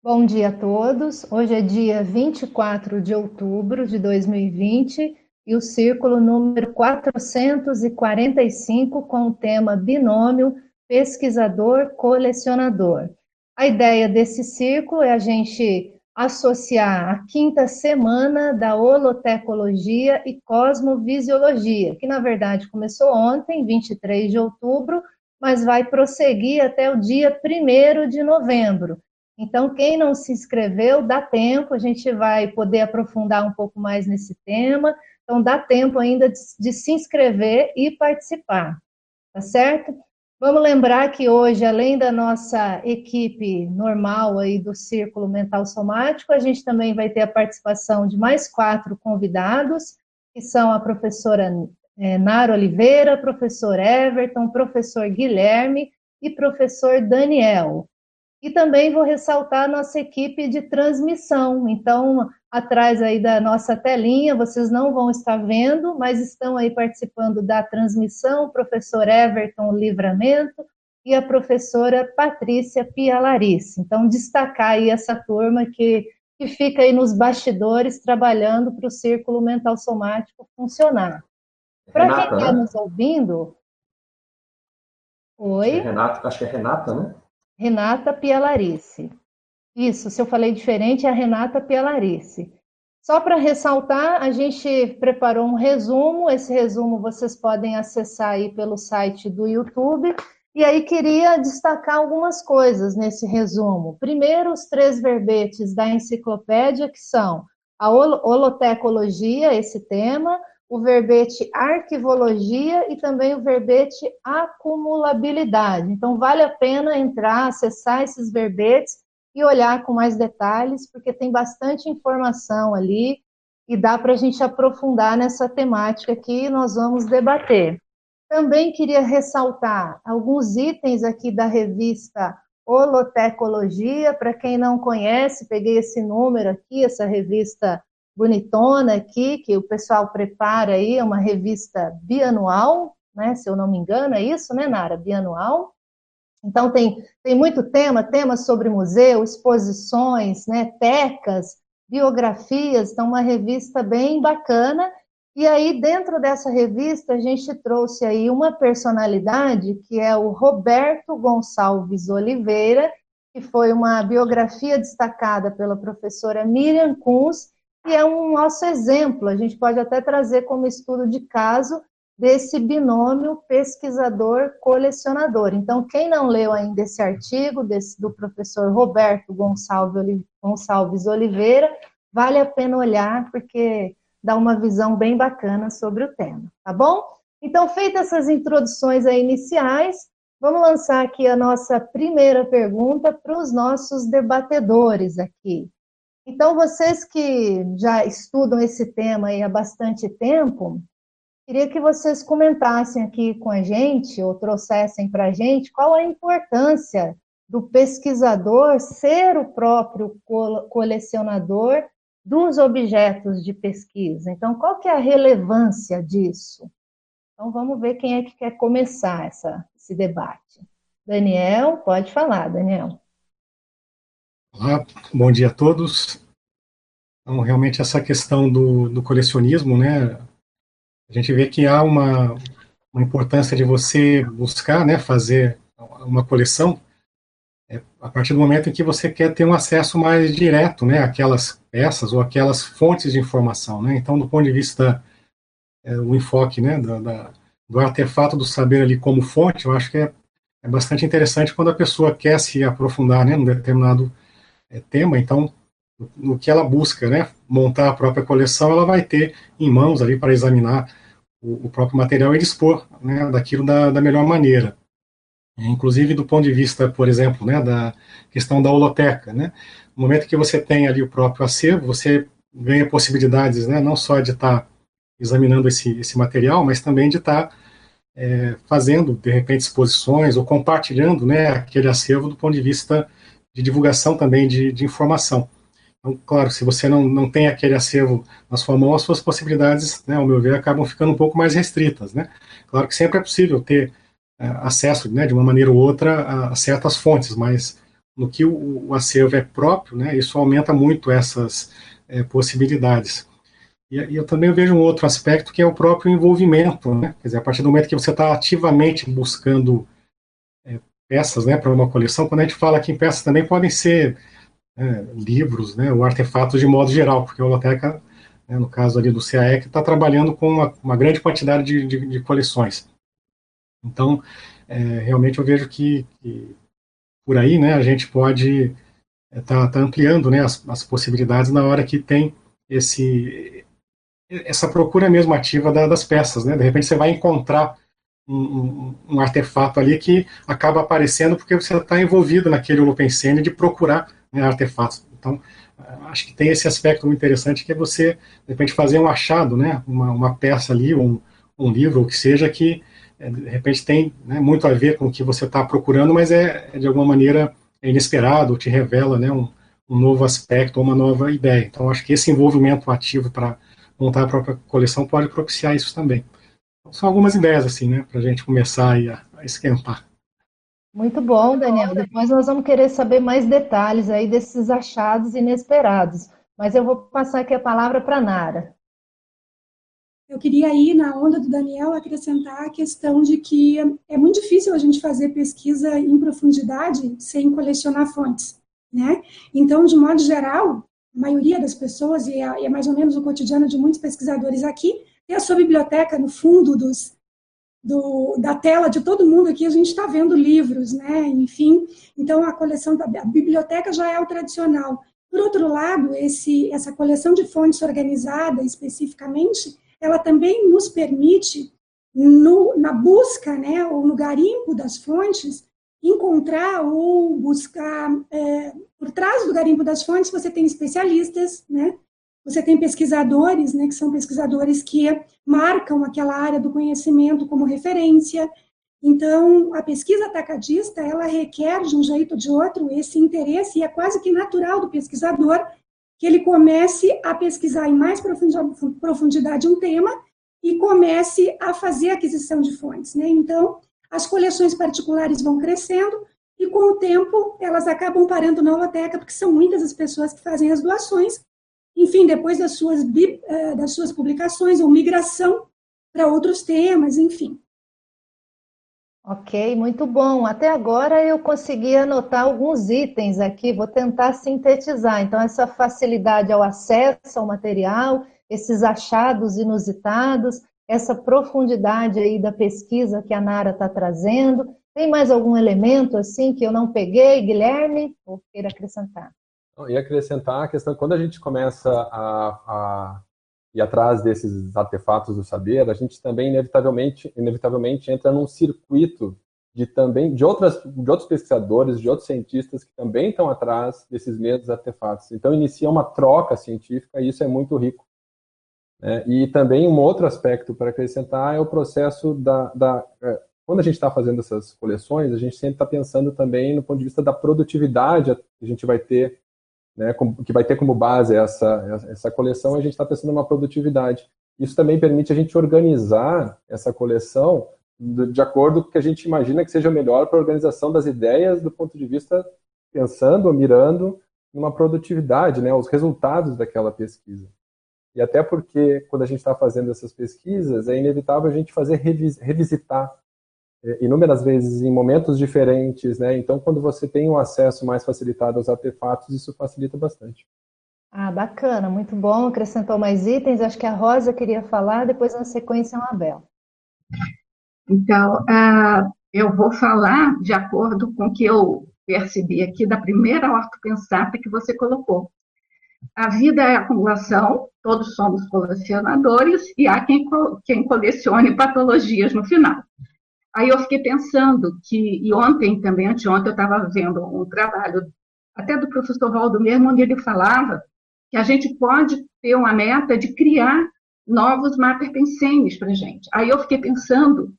Bom dia a todos. Hoje é dia 24 de outubro de 2020 e o círculo número 445 com o tema Binômio Pesquisador-Colecionador. A ideia desse círculo é a gente associar a quinta semana da holotecologia e cosmovisiologia, que na verdade começou ontem, 23 de outubro, mas vai prosseguir até o dia 1 de novembro. Então, quem não se inscreveu, dá tempo, a gente vai poder aprofundar um pouco mais nesse tema. Então, dá tempo ainda de, de se inscrever e participar, tá certo? Vamos lembrar que hoje, além da nossa equipe normal aí do Círculo Mental Somático, a gente também vai ter a participação de mais quatro convidados, que são a professora é, Nara Oliveira, professor Everton, professor Guilherme e professor Daniel. E também vou ressaltar a nossa equipe de transmissão. Então, atrás aí da nossa telinha, vocês não vão estar vendo, mas estão aí participando da transmissão o professor Everton Livramento e a professora Patrícia Pialarice. Então, destacar aí essa turma que, que fica aí nos bastidores trabalhando para o círculo mental somático funcionar. Para quem está né? nos ouvindo. Oi. É Renata, acho que é Renata, né? Renata Pialarice. Isso, se eu falei diferente, é a Renata Pialarice. Só para ressaltar, a gente preparou um resumo, esse resumo vocês podem acessar aí pelo site do YouTube, e aí queria destacar algumas coisas nesse resumo. Primeiro, os três verbetes da enciclopédia, que são a holotecologia, esse tema, o verbete arquivologia e também o verbete acumulabilidade. Então, vale a pena entrar, acessar esses verbetes e olhar com mais detalhes, porque tem bastante informação ali e dá para a gente aprofundar nessa temática que nós vamos debater. Também queria ressaltar alguns itens aqui da revista Holotecologia. Para quem não conhece, peguei esse número aqui, essa revista bonitona aqui, que o pessoal prepara aí, é uma revista bianual, né, se eu não me engano, é isso, né, Nara? Bianual. Então, tem, tem muito tema, temas sobre museu, exposições, né, tecas, biografias, então uma revista bem bacana. E aí, dentro dessa revista, a gente trouxe aí uma personalidade, que é o Roberto Gonçalves Oliveira, que foi uma biografia destacada pela professora Miriam Kunz, é um nosso exemplo. A gente pode até trazer como estudo de caso desse binômio pesquisador-colecionador. Então, quem não leu ainda esse artigo desse, do professor Roberto Gonçalves Oliveira, vale a pena olhar, porque dá uma visão bem bacana sobre o tema, tá bom? Então, feitas essas introduções iniciais, vamos lançar aqui a nossa primeira pergunta para os nossos debatedores aqui. Então, vocês que já estudam esse tema há bastante tempo, queria que vocês comentassem aqui com a gente, ou trouxessem para a gente, qual a importância do pesquisador ser o próprio colecionador dos objetos de pesquisa. Então, qual que é a relevância disso? Então, vamos ver quem é que quer começar essa, esse debate. Daniel, pode falar, Daniel. Olá, bom dia a todos. Então, realmente, essa questão do, do colecionismo, né, a gente vê que há uma, uma importância de você buscar, né, fazer uma coleção é, a partir do momento em que você quer ter um acesso mais direto, né, àquelas peças ou aquelas fontes de informação, né. Então, do ponto de vista é, o enfoque, né, da, da, do artefato do saber ali como fonte, eu acho que é, é bastante interessante quando a pessoa quer se aprofundar, né, num determinado tema. Então, no que ela busca, né, montar a própria coleção, ela vai ter em mãos ali para examinar o, o, próprio material e dispor né, daquilo da, da melhor maneira. Inclusive do ponto de vista, por exemplo, né, da questão da holoteca, né, no momento que você tem ali o próprio acervo, você ganha possibilidades, né, não só de estar tá examinando esse, esse material, mas também de estar tá, é, fazendo, de repente, exposições ou compartilhando né, aquele acervo do ponto de vista de divulgação também de, de informação. Então, claro, se você não, não tem aquele acervo na sua mão, as suas possibilidades, né, ao meu ver, acabam ficando um pouco mais restritas. Né? Claro que sempre é possível ter é, acesso, né, de uma maneira ou outra, a, a certas fontes, mas no que o, o acervo é próprio, né, isso aumenta muito essas é, possibilidades. E, e, eu também vejo um outro aspecto que é o próprio envolvimento, né, quer dizer, a partir do momento que você está ativamente buscando peças né, para uma coleção, quando a gente fala que em peças também podem ser é, livros, né, ou artefatos de modo geral, porque a biblioteca, né, no caso ali do CAE, está trabalhando com uma, uma grande quantidade de, de, de coleções. Então, é, realmente eu vejo que, que, por aí, né, a gente pode estar é, tá, tá ampliando, né, as, as, possibilidades na hora que tem esse essa procura mesmo ativa da, das peças, né? De repente você vai encontrar um, um, artefato ali que acaba aparecendo porque você está envolvido naquele Holopensene de procurar né, artefatos. Então, acho que tem esse aspecto muito interessante que é você, de repente, fazer um achado, né, uma, uma peça ali, um, um livro, ou que seja, que é, de repente tem né, muito a ver com o que você está procurando, mas é, é, de alguma maneira é inesperado, te revela né, um, um novo aspecto, uma nova ideia. Então, acho que esse envolvimento ativo para montar a própria coleção pode propiciar isso também. São algumas ideias, assim, né, para a gente começar a, a esquentar. Muito bom, Daniel. Depois nós vamos querer saber mais detalhes aí desses achados inesperados. Mas eu vou passar aqui a palavra para Nara. Eu queria ir na onda do Daniel acrescentar a questão de que é muito difícil a gente fazer pesquisa em profundidade sem colecionar fontes, né? Então, de modo geral, a maioria das pessoas, e é, é mais ou menos o cotidiano de muitos pesquisadores aqui, tem a sua biblioteca no fundo dos, do, da tela de todo mundo aqui, a gente está vendo livros, né? Enfim, então a coleção da a biblioteca já é o tradicional. Por outro lado, esse, essa coleção de fontes organizada especificamente, ela também nos permite, no, na busca, né, ou no garimpo das fontes, encontrar ou buscar, é, por trás do garimpo das fontes, você tem especialistas, né, você tem pesquisadores, né, que são pesquisadores que marcam aquela área do conhecimento como referência. Então, a pesquisa atacadista, ela requer, de um jeito ou de outro, esse interesse, e é quase que natural do pesquisador que ele comece a pesquisar em mais profundidade um tema e comece a fazer aquisição de fontes. Né? Então, as coleções particulares vão crescendo e, com o tempo, elas acabam parando na holoteca, porque são muitas as pessoas que fazem as doações, enfim, depois das suas, eh, das suas publicações, ou migração para outros temas, enfim. Ok, muito bom. Até agora eu consegui anotar alguns itens aqui, vou tentar sintetizar. Então, essa facilidade ao acesso ao material, esses achados inusitados, essa profundidade aí da pesquisa que a Nara está trazendo. Tem mais algum elemento assim que eu não peguei, Guilherme? Ou queira acrescentar? E acrescentar a questão, quando a gente começa a, a ir atrás desses artefatos do saber, a gente também inevitavelmente, inevitavelmente entra num circuito de também de outras de outros pesquisadores, de outros cientistas que também estão atrás desses mesmos artefatos. Então inicia uma troca científica e isso é muito rico. É, e também um outro aspecto para acrescentar é o processo da, da é, quando a gente está fazendo essas coleções, a gente sempre está pensando também no ponto de vista da produtividade que a gente vai ter né, que vai ter como base essa, essa coleção, a gente está pensando numa produtividade. Isso também permite a gente organizar essa coleção de acordo com o que a gente imagina que seja melhor para a organização das ideias do ponto de vista pensando, mirando numa produtividade, né, os resultados daquela pesquisa. E até porque quando a gente está fazendo essas pesquisas, é inevitável a gente fazer revisitar é, inúmeras vezes em momentos diferentes, né? Então, quando você tem um acesso mais facilitado aos artefatos, isso facilita bastante. Ah, bacana, muito bom. Acrescentou mais itens. Acho que a Rosa queria falar, depois na sequência a Abel. Então, uh, eu vou falar de acordo com o que eu percebi aqui da primeira ortopensata que você colocou. A vida é acumulação, todos somos colecionadores e há quem, quem colecione patologias no final. Aí eu fiquei pensando que, e ontem também, anteontem, eu estava vendo um trabalho, até do professor Valdo mesmo, onde ele falava que a gente pode ter uma meta de criar novos materpensenes para a gente. Aí eu fiquei pensando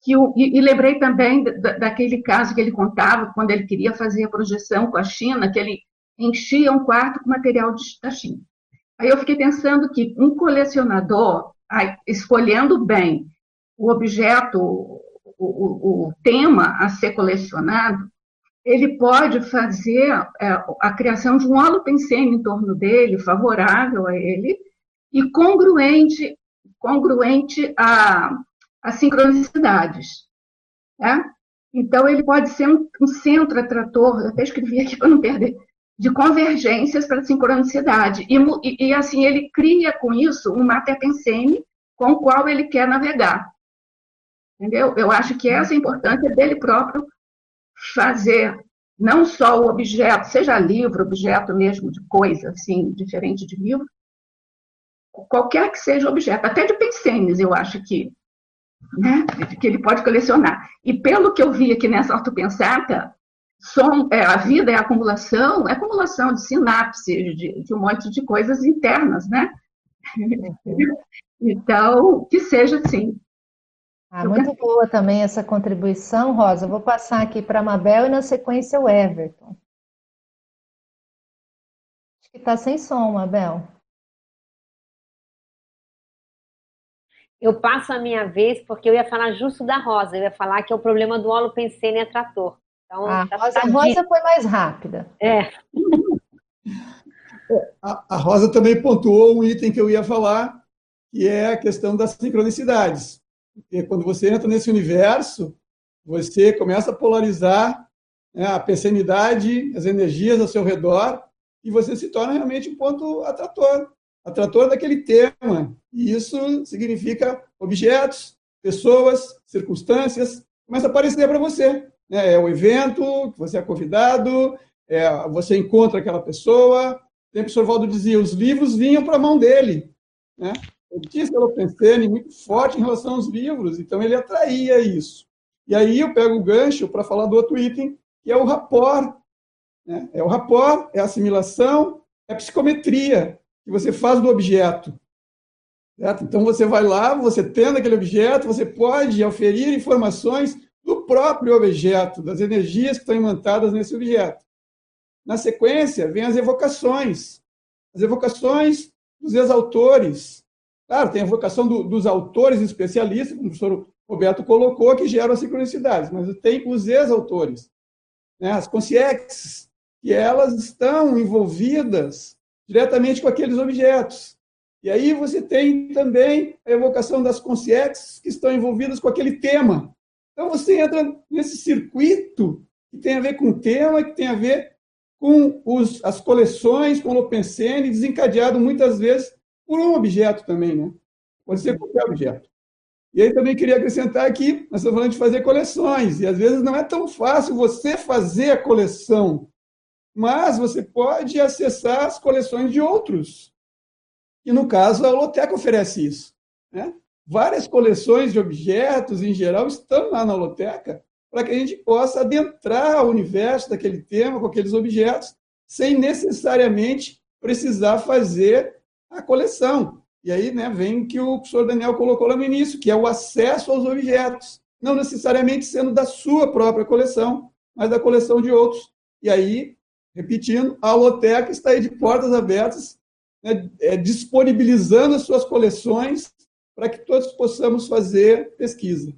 que e, e, lembrei também da, daquele caso que ele contava quando ele queria fazer a projeção com a China, que ele enchia um quarto com material de, da China. Aí eu fiquei pensando que um colecionador, aí, escolhendo bem o objeto, o, o, tema a ser colecionado, ele pode fazer é, a criação de um holopensene em torno dele, favorável a ele, e congruente, congruente a, a sincronicidades. Né? Então, ele pode ser um, um centro atrator, até escrevi aqui para não perder, de convergências para sincronicidade. E, e, assim, ele cria com isso um mater-pensene com o qual ele quer navegar. Entendeu? Eu acho que essa é a importância dele próprio fazer não só o objeto, seja livro, objeto mesmo de coisa, assim, diferente de livro, qualquer que seja o objeto, até de pensenes, eu acho que, né, que ele pode colecionar. E pelo que eu vi aqui nessa ortopensata, som, é, a vida é acumulação, é acumulação de sinapses, de, de um monte de coisas internas, né? Então, que seja assim. Ah, muito boa também essa contribuição, Rosa. Vou passar aqui para a Mabel e na sequência o Everton. Acho que está sem som, Mabel. Eu passo a minha vez porque eu ia falar justo da Rosa. Eu ia falar que é o problema do holopensene atrator. Então, a, tá, Rosa, a Rosa foi mais rápida. É. A, a Rosa também pontuou um item que eu ia falar, que é a questão das sincronicidades. Porque quando você entra nesse universo, você começa a polarizar né, a pensanidade, as energias ao seu redor, e você se torna realmente um ponto atrator, atrator daquele tema. E isso significa objetos, pessoas, circunstâncias, começa a aparecer para você. Né? É o evento, você é convidado, é, você encontra aquela pessoa. O professor Valdo dizia, os livros vinham para a mão dele. Né? Tinha esse Lopensene muito forte em relação aos livros, então ele atraía isso. E aí eu pego o gancho para falar do outro item, que é o rapport. Né? É o rapport, é a assimilação, é a psicometria que você faz do objeto. Certo? Então você vai lá, você tendo aquele objeto, você pode oferir informações do próprio objeto, das energias que estão imantadas nesse objeto. Na sequência, vem as evocações. As evocações dos ex-autores, Claro, tem a vocação do, dos autores especialistas, como o professor Roberto colocou, que geram as sincronicidades, mas tem os ex-autores, né, as consciências, que elas estão envolvidas diretamente com aqueles objetos. E aí você tem também a evocação das consciências que estão envolvidas com aquele tema. Então você entra nesse circuito que tem a ver com o tema, que tem a ver com os, as coleções, com o Lopensene, desencadeado muitas vezes por um objeto também, né? Pode ser qualquer objeto. E aí também queria acrescentar aqui, nós estamos falando de fazer coleções, e às vezes não é tão fácil você fazer a coleção, mas você pode acessar as coleções de outros. E no caso, a Holoteca oferece isso. Né? Várias coleções de objetos, em geral, estão lá na Holoteca, para que a gente possa adentrar o universo daquele tema, com aqueles objetos, sem necessariamente precisar fazer a coleção. E aí né, vem o que o professor Daniel colocou lá no início, que é o acesso aos objetos, não necessariamente sendo da sua própria coleção, mas da coleção de outros. E aí, repetindo, a Holoteca está aí de portas abertas, né, é, disponibilizando as suas coleções para que todos possamos fazer pesquisa.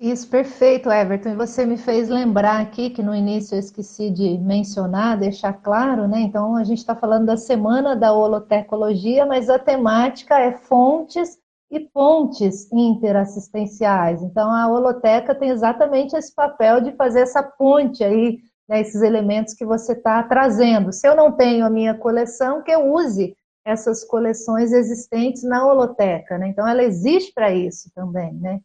Isso, perfeito, Everton. E você me fez lembrar aqui que no início eu esqueci de mencionar, deixar claro, né? Então a gente está falando da semana da holotecologia, mas a temática é fontes e pontes interassistenciais. Então a holoteca tem exatamente esse papel de fazer essa ponte aí, né, esses elementos que você está trazendo. Se eu não tenho a minha coleção, que eu use essas coleções existentes na holoteca, né? Então ela existe para isso também, né?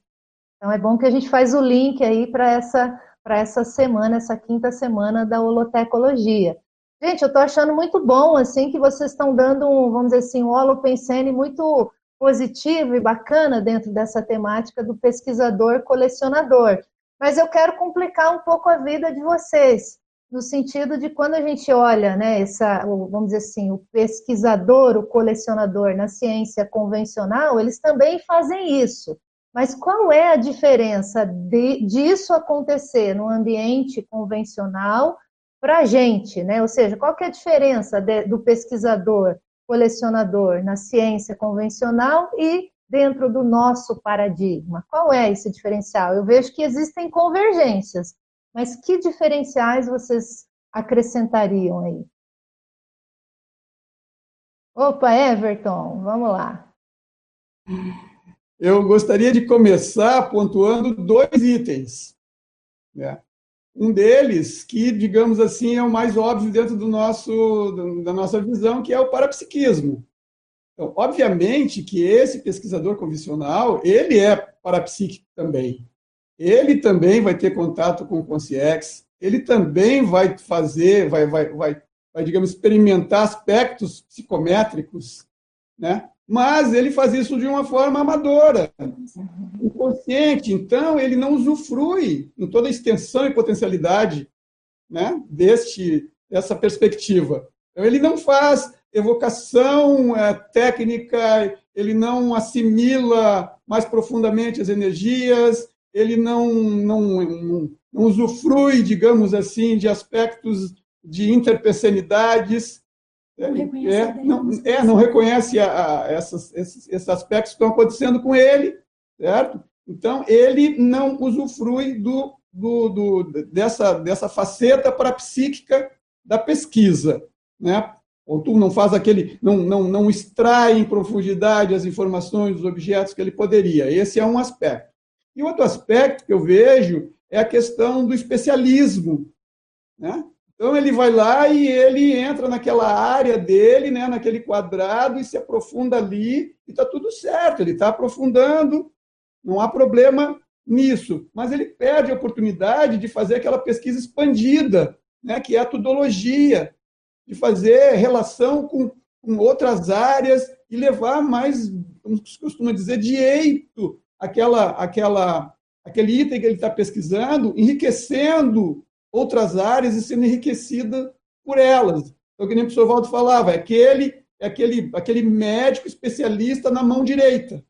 Então é bom que a gente faz o link aí para essa para essa semana, essa quinta semana da holotecologia. Gente, eu estou achando muito bom assim que vocês estão dando um, vamos dizer assim, um holopensene muito positivo e bacana dentro dessa temática do pesquisador colecionador. Mas eu quero complicar um pouco a vida de vocês, no sentido de quando a gente olha, né, essa, vamos dizer assim, o pesquisador, o colecionador na ciência convencional, eles também fazem isso. Mas qual é a diferença de, disso acontecer no ambiente convencional para a gente, né? Ou seja, qual é a diferença de, do pesquisador, colecionador na ciência convencional e dentro do nosso paradigma? Qual é esse diferencial? Eu vejo que existem convergências, Mas que diferenciais vocês acrescentariam aí? Opa, Everton, vamos lá. Eu gostaria de começar pontuando dois itens. Né? Um deles, que, digamos assim, é o mais óbvio dentro do nosso, da nossa visão, que é o parapsiquismo. Então, obviamente que esse pesquisador convencional, ele é parapsíquico também. Ele também vai ter contato com o consciex, ele também vai fazer, vai, vai, vai, vai, digamos, experimentar aspectos psicométricos, né? Mas ele faz isso de uma forma amadora, inconsciente. Então, ele não usufrui em toda a extensão e potencialidade né, deste, dessa perspectiva. Então, ele não faz evocação é, técnica, ele não assimila mais profundamente as energias, ele não, não, não, não usufrui, digamos assim, de aspectos de interpersonalidades. Não é, não, é, não reconhece a, a, essas, esses, esses aspectos que estão acontecendo com ele, certo? Então, ele não usufrui do, do, do, dessa, dessa faceta parapsíquica da pesquisa. Né? ou tu não faz aquele, não, não, não extrai em profundidade as informações dos objetos que ele poderia. Esse é um aspecto. E outro aspecto que eu vejo é a questão do especialismo. Né? Então ele vai lá e ele entra naquela área dele, né, naquele quadrado, e se aprofunda ali, e está tudo certo, ele está aprofundando, não há problema nisso. Mas ele perde a oportunidade de fazer aquela pesquisa expandida, né, que é a tudologia, de fazer relação com, com outras áreas e levar mais, como se costuma dizer, de eito aquela, aquela, aquele item que ele está pesquisando, enriquecendo outras áreas e sendo enriquecida por elas. Então, que nem o professor Valdo falava, é aquele, é aquele, aquele médico especialista na mão direita.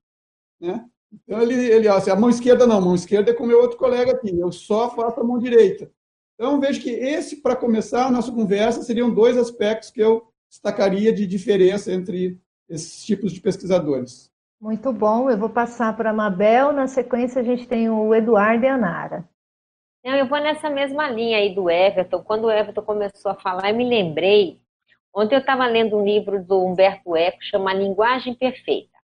Né? Então, ele, ele assim, a mão esquerda não, a mão esquerda é com o meu outro colega aqui, eu só faço a mão direita. Então, vejo que esse, para começar a nossa conversa, seriam dois aspectos que eu destacaria de diferença entre esses tipos de pesquisadores. Muito bom, eu vou passar para a Mabel, na sequência a gente tem o Eduardo e a Nara. Não, eu vou nessa mesma linha aí do Everton. Quando o Everton começou a falar, eu me lembrei. Ontem eu estava lendo um livro do Humberto Eco, chama Linguagem Perfeita.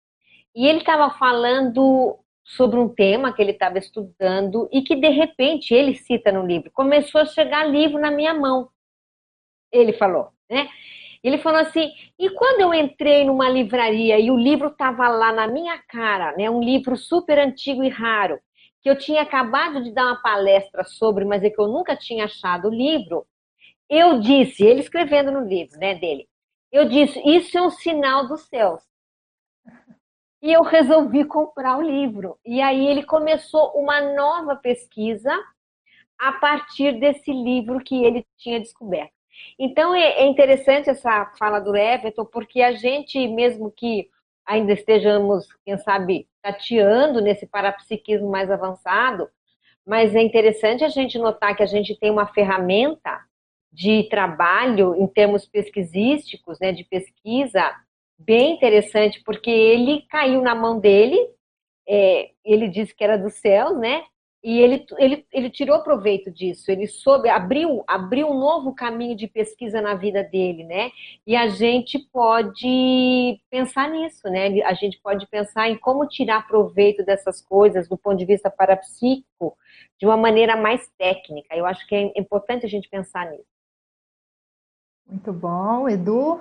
E ele estava falando sobre um tema que ele estava estudando e que, de repente, ele cita no livro, começou a chegar livro na minha mão. Ele falou, né? Ele falou assim: e quando eu entrei numa livraria e o livro estava lá na minha cara, né? Um livro super antigo e raro, que eu tinha acabado de dar uma palestra sobre, mas é que eu nunca tinha achado o livro. Eu disse, ele escrevendo no livro, né, dele, eu disse: isso é um sinal dos céus. E eu resolvi comprar o livro. E aí ele começou uma nova pesquisa a partir desse livro que ele tinha descoberto. Então é, é interessante essa fala do Everton, porque a gente, mesmo que ainda estejamos, quem sabe, tateando nesse parapsiquismo mais avançado, mas é interessante a gente notar que a gente tem uma ferramenta de trabalho em termos pesquisísticos, né, de pesquisa, bem interessante, porque ele caiu na mão dele, é, ele disse que era dos céus, né? E ele, ele, ele tirou proveito disso, ele soube, abriu, abriu um novo caminho de pesquisa na vida dele, né? E a gente pode pensar nisso, né? A gente pode pensar em como tirar proveito dessas coisas do ponto de vista parapsíquico de uma maneira mais técnica. Eu acho que é importante a gente pensar nisso. Muito bom, Edu.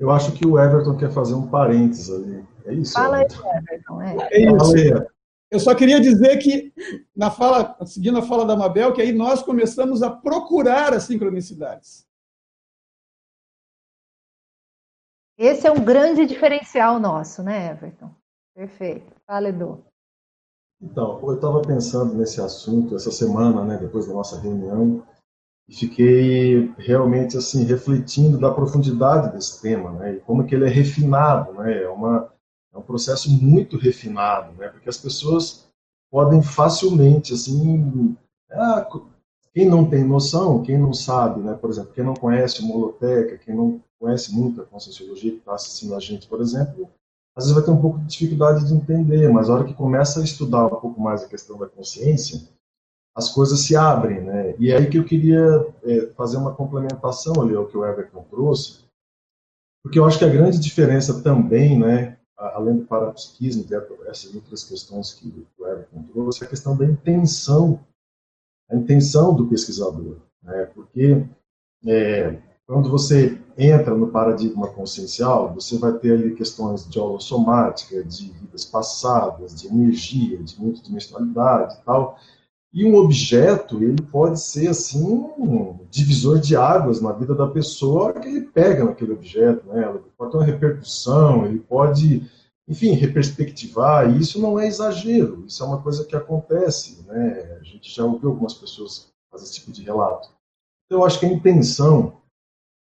Eu acho que o Everton quer fazer um parênteses ali. É isso? Fala aí, Everton. É. é isso. Eu só queria dizer que, na fala, seguindo a fala da Mabel, que aí nós começamos a procurar as sincronicidades. Esse é um grande diferencial nosso, né, Everton? Perfeito. Fala, Edu. Então, eu estava pensando nesse assunto essa semana, né, depois da nossa reunião, e fiquei realmente assim refletindo da profundidade desse tema, né? E como que ele é refinado, né? É uma é um processo muito refinado, né? Porque as pessoas podem facilmente assim, ah, quem não tem noção, quem não sabe, né? Por exemplo, quem não conhece o Moloteca, quem não conhece muito a Conscienciologia que está assistindo a gente, por exemplo, às vezes vai ter um pouco de dificuldade de entender, mas a hora que começa a estudar um pouco mais a questão da consciência, as coisas se abrem, né? E é aí que eu queria é, fazer uma complementação ali ao que o Everton trouxe, porque eu acho que a grande diferença também, né, além do parapsiquismo, essas outras questões que o Everton trouxe, é a questão da intenção, a intenção do pesquisador, né? Porque é, quando você entra no paradigma consciencial, você vai ter ali questões de holossomática, de vidas passadas, de energia, de multidimensionalidade e tal. E um objeto, ele pode ser, assim, um divisor de águas na vida da pessoa que ele pega naquele objeto, né? Ele pode ter uma repercussão, ele pode, enfim, reperspectivar, e isso não é exagero, isso é uma coisa que acontece, né? A gente já ouviu algumas pessoas fazer esse tipo de relato. Então, eu acho que a intenção,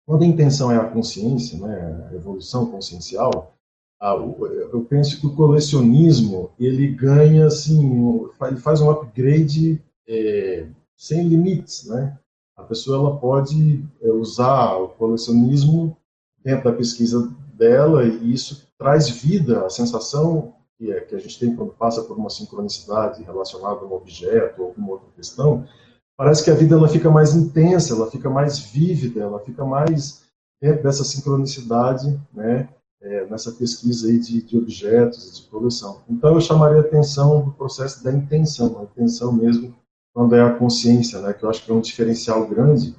quando a intenção é a consciência, né, a evolução consciencial, eu penso que o colecionismo ele ganha assim, ele faz um upgrade é, sem limites, né? A pessoa ela pode é, usar o colecionismo dentro da pesquisa dela e isso traz vida, a sensação que, é, que a gente tem quando passa por uma sincronicidade relacionada a um objeto ou alguma outra questão, parece que a vida ela fica mais intensa, ela fica mais vívida, ela fica mais dentro dessa sincronicidade, né? é, nessa pesquisa aí de, de objetos de coleção. Então, eu chamaria a atenção do processo da intenção, a intenção mesmo, quando é a consciência, né, que eu acho que é um diferencial grande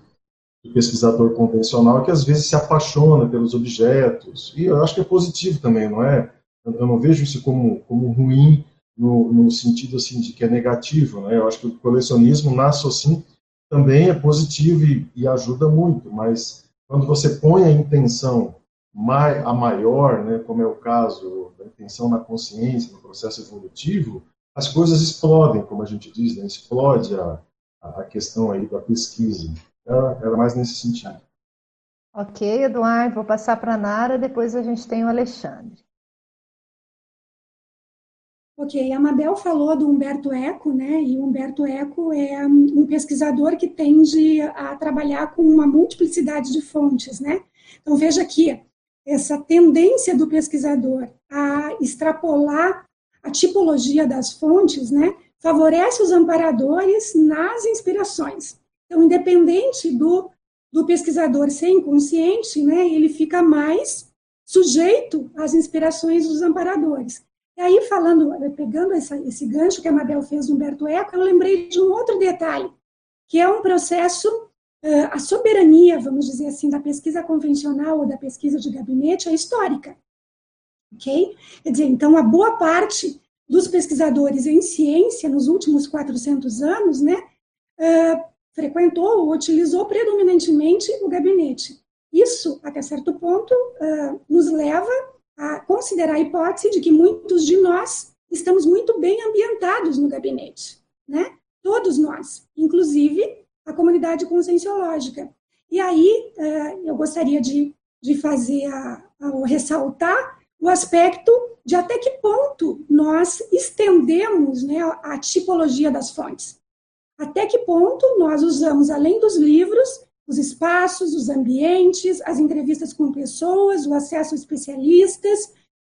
do pesquisador convencional, que às vezes se apaixona pelos objetos, e eu acho que é positivo também, não é? Eu não vejo isso como, como ruim, no, no sentido assim de que é negativo, né? Eu acho que o colecionismo nasce assim também é positivo e, e ajuda muito, mas quando você põe a intenção a maior, né, como é o caso da intenção na consciência, no processo evolutivo, as coisas explodem, como a gente diz, né, explode a, a questão aí da pesquisa. Era, era mais nesse sentido. Ok, Eduardo, vou passar para a Nara, depois a gente tem o Alexandre. Ok, a Mabel falou do Humberto Eco, né? E o Humberto Eco é um pesquisador que tende a trabalhar com uma multiplicidade de fontes, né? Então veja aqui, essa tendência do pesquisador a extrapolar a tipologia das fontes, né, favorece os amparadores nas inspirações. Então, independente do, do pesquisador ser inconsciente, né, ele fica mais sujeito às inspirações dos amparadores. E aí, falando, pegando essa, esse gancho que a Mabel fez do Humberto Eco, eu lembrei de um outro detalhe, que é um processo a soberania, vamos dizer assim, da pesquisa convencional ou da pesquisa de gabinete é histórica. Ok? Quer dizer, então, a boa parte dos pesquisadores em ciência nos últimos 400 anos, né, uh, frequentou ou utilizou predominantemente o gabinete. Isso, até certo ponto, nos leva a considerar a hipótese de que muitos de nós estamos muito bem ambientados no gabinete, né? Todos nós, inclusive a comunidade conscienciológica. E aí eu gostaria de, de fazer, a, a, ressaltar o aspecto de até que ponto nós estendemos né, a tipologia das fontes. Até que ponto nós usamos, além dos livros, os espaços, os ambientes, as entrevistas com pessoas, o acesso a especialistas,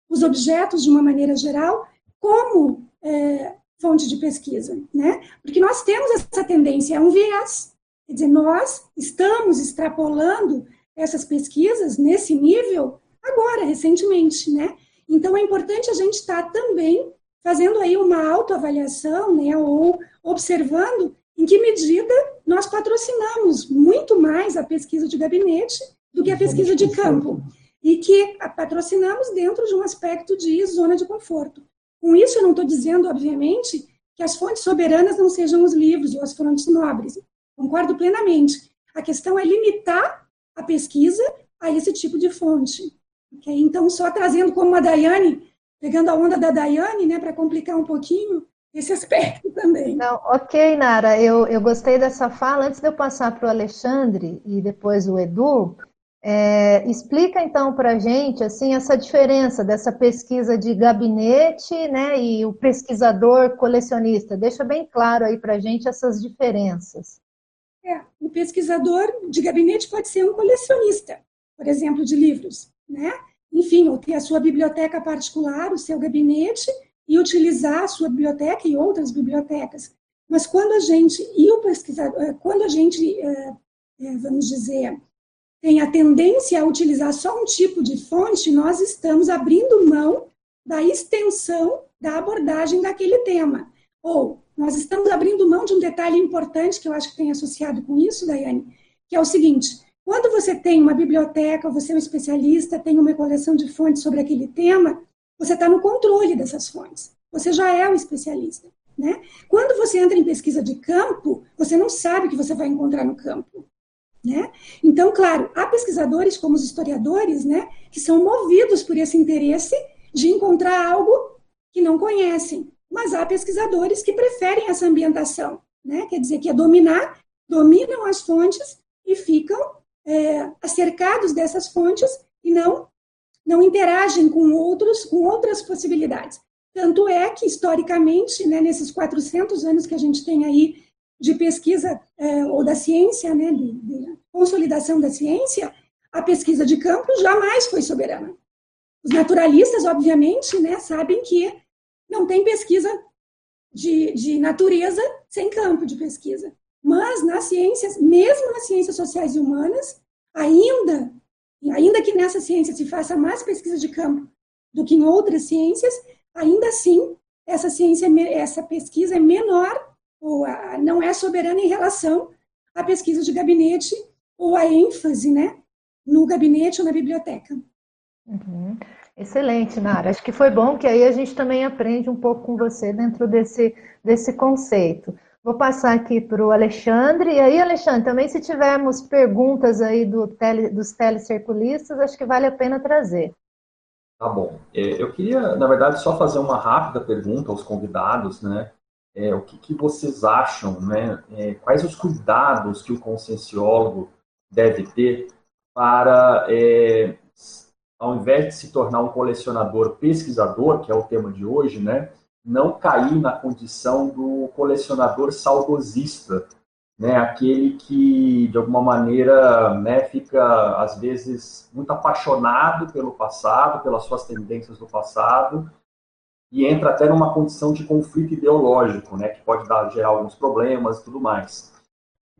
os objetos de uma maneira geral, como é, fonte de pesquisa, né? Porque nós temos essa tendência, é um viés. Quer dizer, nós estamos extrapolando essas pesquisas nesse nível agora, recentemente, né? Então, é importante a gente estar também fazendo aí uma autoavaliação, né? Ou observando em que medida nós patrocinamos muito mais a pesquisa de gabinete do que a pesquisa de campo. E que patrocinamos dentro de um aspecto de zona de conforto. Com isso, eu não estou dizendo, obviamente, que as fontes soberanas não sejam os livros ou as fontes nobres. Concordo plenamente. A questão é limitar a pesquisa a esse tipo de fonte. Okay? Então, só trazendo como a Daiane, pegando a onda da Daiane, né, para complicar um pouquinho esse aspecto também. Não, ok, Nara, eu, eu gostei dessa fala. Antes de eu passar para o Alexandre e depois o Edu, é, explica então para a gente assim essa diferença dessa pesquisa de gabinete né, e o pesquisador colecionista. Deixa bem claro aí para a gente essas diferenças. É, o pesquisador de gabinete pode ser um colecionista, por exemplo, de livros, né? Enfim, ou ter a sua biblioteca particular, o seu gabinete, e utilizar a sua biblioteca e outras bibliotecas. Mas quando a gente, e o pesquisador, eh, quando a gente, é, é, vamos dizer, tem a tendência a utilizar só um tipo de fonte, nós estamos abrindo mão da extensão da abordagem daquele tema. Ou nós estamos abrindo mão de um detalhe importante que eu acho que tem associado com isso, Daiane, que é o seguinte: quando você tem uma biblioteca, você é um especialista, tem uma coleção de fontes sobre aquele tema, você está no controle dessas fontes. Você já é um especialista. Né? Quando você entra em pesquisa de campo, você não sabe o que você vai encontrar no campo. Né? Então, claro, há pesquisadores como os historiadores né, que são movidos por esse interesse de encontrar algo que não conhecem, mas há pesquisadores que preferem essa ambientação, né? quer dizer, que é dominar, dominam as fontes e ficam é, acercados dessas fontes e não não interagem com outros, com outras possibilidades. Tanto é que, historicamente, né, nesses 400 anos que a gente tem aí de pesquisa é, ou da ciência, né, de, de, consolidação da ciência, a pesquisa de campo jamais foi soberana. Os naturalistas, obviamente, né, sabem que não tem pesquisa de, de natureza sem campo de pesquisa. Mas nas ciências, mesmo nas ciências sociais e humanas, ainda, ainda que nessa ciência se faça mais pesquisa de campo do que em outras ciências, ainda assim essa ciência, essa pesquisa é menor ou a, não é soberana em relação à pesquisa de gabinete ou a ênfase, né, no gabinete ou na biblioteca. Uhum. Excelente, Nara. Acho que foi bom que aí a gente também aprende um pouco com você dentro desse, desse conceito. Vou passar aqui para o Alexandre. E aí, Alexandre, também se tivermos perguntas aí do tele, dos telecirculistas, acho que vale a pena trazer. Tá bom. É, eu queria, na verdade, só fazer uma rápida pergunta aos convidados, né? É, o que, que, vocês acham, né? É, quais os cuidados que o conscienciólogo deve ter para, é, ao invés de se tornar um colecionador pesquisador, que é o tema de hoje, né? Não cair na condição do colecionador saudosista, né, aquele que de alguma maneira né, fica às vezes muito apaixonado pelo passado, pelas suas tendências do passado e entra até numa condição de conflito ideológico, né, que pode dar gerar alguns problemas e tudo mais.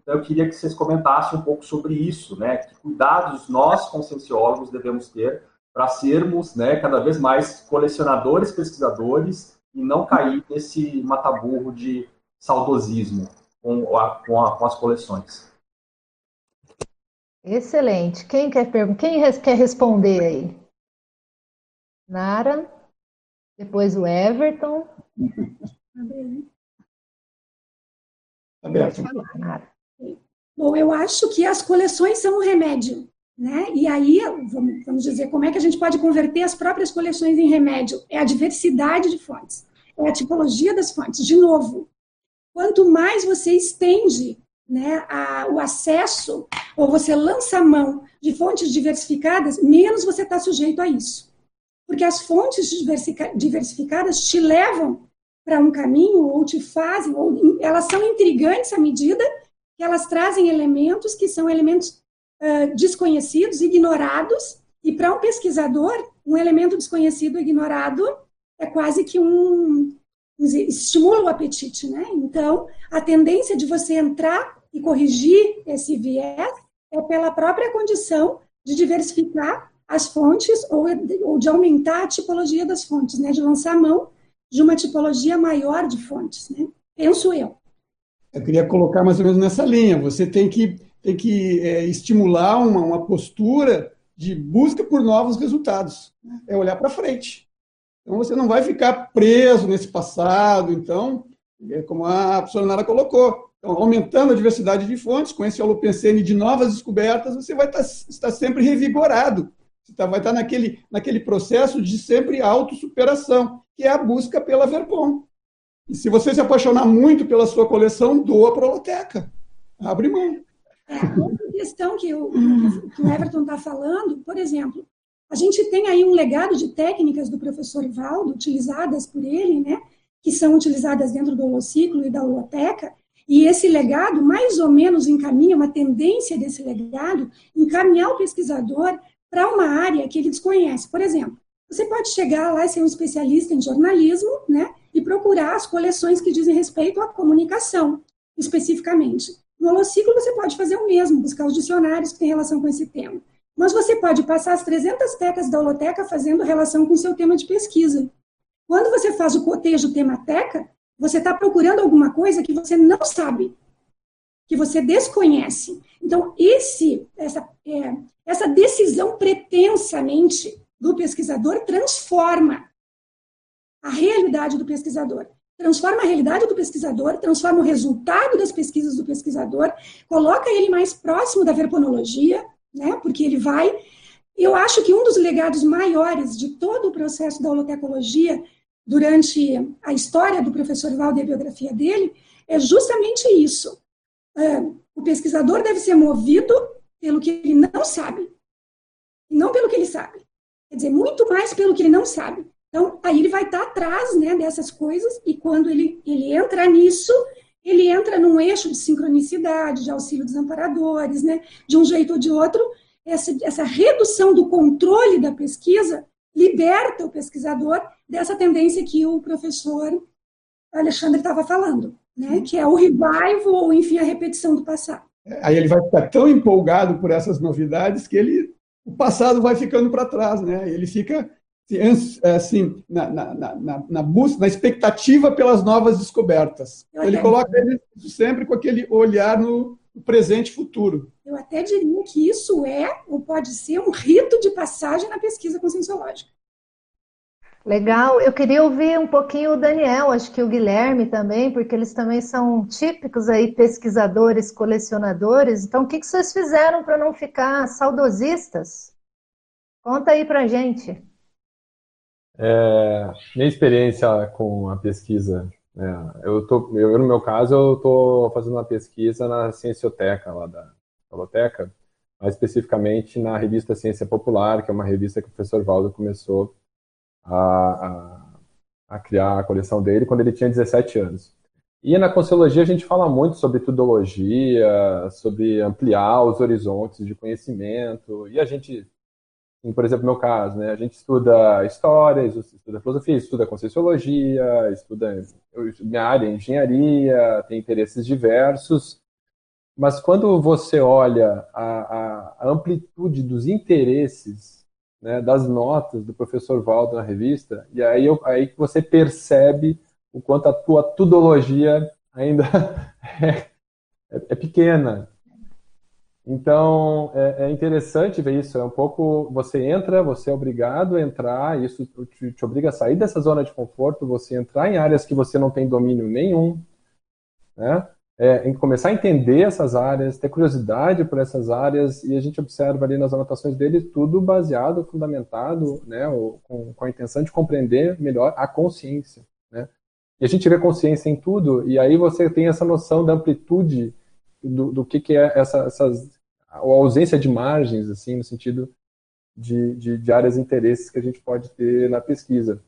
Então eu queria que vocês comentassem um pouco sobre isso, né, que cuidados nós conscienciólogos devemos ter para sermos, né, cada vez mais colecionadores, pesquisadores e não cair nesse mataburro de saudosismo com, a, com, a, com as coleções. Excelente. Quem quer, Quem quer responder aí? Nara, depois o Everton. Aberto. Bom, eu acho que as coleções são um remédio, né? E aí, vamos, vamos dizer, como é que a gente pode converter as próprias coleções em remédio? É a diversidade de fontes, é a tipologia das fontes. De novo, quanto mais você estende né, a, o acesso ou você lança a mão de fontes diversificadas, menos você está sujeito a isso. Porque as fontes diversificadas te levam para um caminho ou te fazem, ou elas são intrigantes à medida que elas trazem elementos que são elementos uh, desconhecidos, ignorados, e para um pesquisador, um elemento desconhecido, ignorado, é quase que um, estimula o apetite, né? Então, a tendência de você entrar e corrigir esse viés é pela própria condição de diversificar as fontes ou, de aumentar a tipologia das fontes, né? De lançar mão de uma tipologia maior de fontes, né? Penso eu. Eu queria colocar mais ou menos nessa linha. Você tem que, tem que é, estimular uma, uma postura de busca por novos resultados. É olhar para frente. Então você não vai ficar preso nesse passado. Então, é como a professora colocou, então, aumentando a diversidade de fontes, com esse holopensene de novas descobertas, você vai estar, estar sempre revigorado. Você tá, vai estar naquele, naquele processo de sempre autossuperação, que é a busca pela Verpom. E se você se apaixonar muito pela sua coleção, doa para a biblioteca. Abre mão. É, outra questão que o, que o Everton está falando, por exemplo, a gente tem aí um legado de técnicas do professor Valdo, utilizadas por ele, né, que são utilizadas dentro do holociclo e da holoteca, e esse legado mais ou menos encaminha, uma tendência desse legado, encaminhar o pesquisador para uma área que ele desconhece. Por exemplo, você pode chegar lá e ser um especialista em jornalismo, né, e procurar as coleções que dizem respeito à comunicação, especificamente. No holociclo, você pode fazer o mesmo, buscar os dicionários que têm relação com esse tema. Mas você pode passar as 300 tecas da holoteca fazendo relação com o seu tema de pesquisa. Quando você faz o cotejo tema-teca, você está procurando alguma coisa que você não sabe, que você desconhece. Então, esse, essa, é, essa decisão pretensamente do pesquisador transforma a realidade do pesquisador. Transforma a realidade do pesquisador, transforma o resultado das pesquisas do pesquisador, coloca ele mais próximo da verbonologia, né? Porque ele vai. Eu acho que um dos legados maiores de todo o processo da holotecologia durante a história do professor Valde e a biografia dele é justamente isso. É, o pesquisador deve ser movido pelo que ele não sabe, e não pelo que ele sabe. Quer dizer, muito mais pelo que ele não sabe. Então, aí ele vai estar atrás né, dessas coisas, e quando ele, ele entra nisso, ele entra num eixo de sincronicidade, de auxílio dos amparadores, né, de um jeito ou de outro, essa, essa redução do controle da pesquisa liberta o pesquisador dessa tendência que o professor Alexandre estava falando, né, que é o revival, ou enfim, a repetição do passado. Aí ele vai ficar tão empolgado por essas novidades que ele, o passado vai ficando para trás, né? Ele fica assim, na, na, na, na, busca, na expectativa pelas novas descobertas. Ele coloca ele sempre com aquele olhar no presente e futuro. Eu até diria que isso é, ou pode ser, um rito de passagem na pesquisa conscienciológica. Legal. Eu queria ouvir um pouquinho o Daniel, acho que o Guilherme também, porque eles também são típicos aí pesquisadores, colecionadores. Então, o que vocês fizeram para não ficar saudosistas? Conta aí para gente. É, minha experiência com a pesquisa, né, eu, tô, eu, no meu caso, eu estou fazendo uma pesquisa na Ciencioteca, lá da Biblioteca, mais especificamente na revista Ciência Popular, que é uma revista que o professor Valdo começou a, a, a criar a coleção dele quando ele tinha 17 anos. E na Consciologia a gente fala muito sobre tudologia, sobre ampliar os horizontes de conhecimento, e a gente por exemplo, no meu caso, né, a gente estuda história, estuda filosofia, estuda conscienciologia, estuda minha área é engenharia, tem interesses diversos, mas quando você olha a, a amplitude dos interesses, né, das notas do professor Valdo na revista, e aí, eu, aí você percebe o quanto a tua tudologia ainda é, é, é pequena, então, é, é, interessante ver isso. É um pouco. Você entra, você é obrigado a entrar, isso te, te, obriga a sair dessa zona de conforto, você entrar em áreas que você não tem domínio nenhum, né? É, em começar a entender essas áreas, ter curiosidade por essas áreas, e a gente observa ali nas anotações dele tudo baseado, fundamentado, né, com, com a intenção de compreender melhor a consciência. Né? E a gente vê consciência em tudo, e aí você tem essa noção da amplitude do, do que, que é essa, essas ou ausência de margens, assim, no sentido de, de, de, áreas de interesses que a gente pode ter na pesquisa.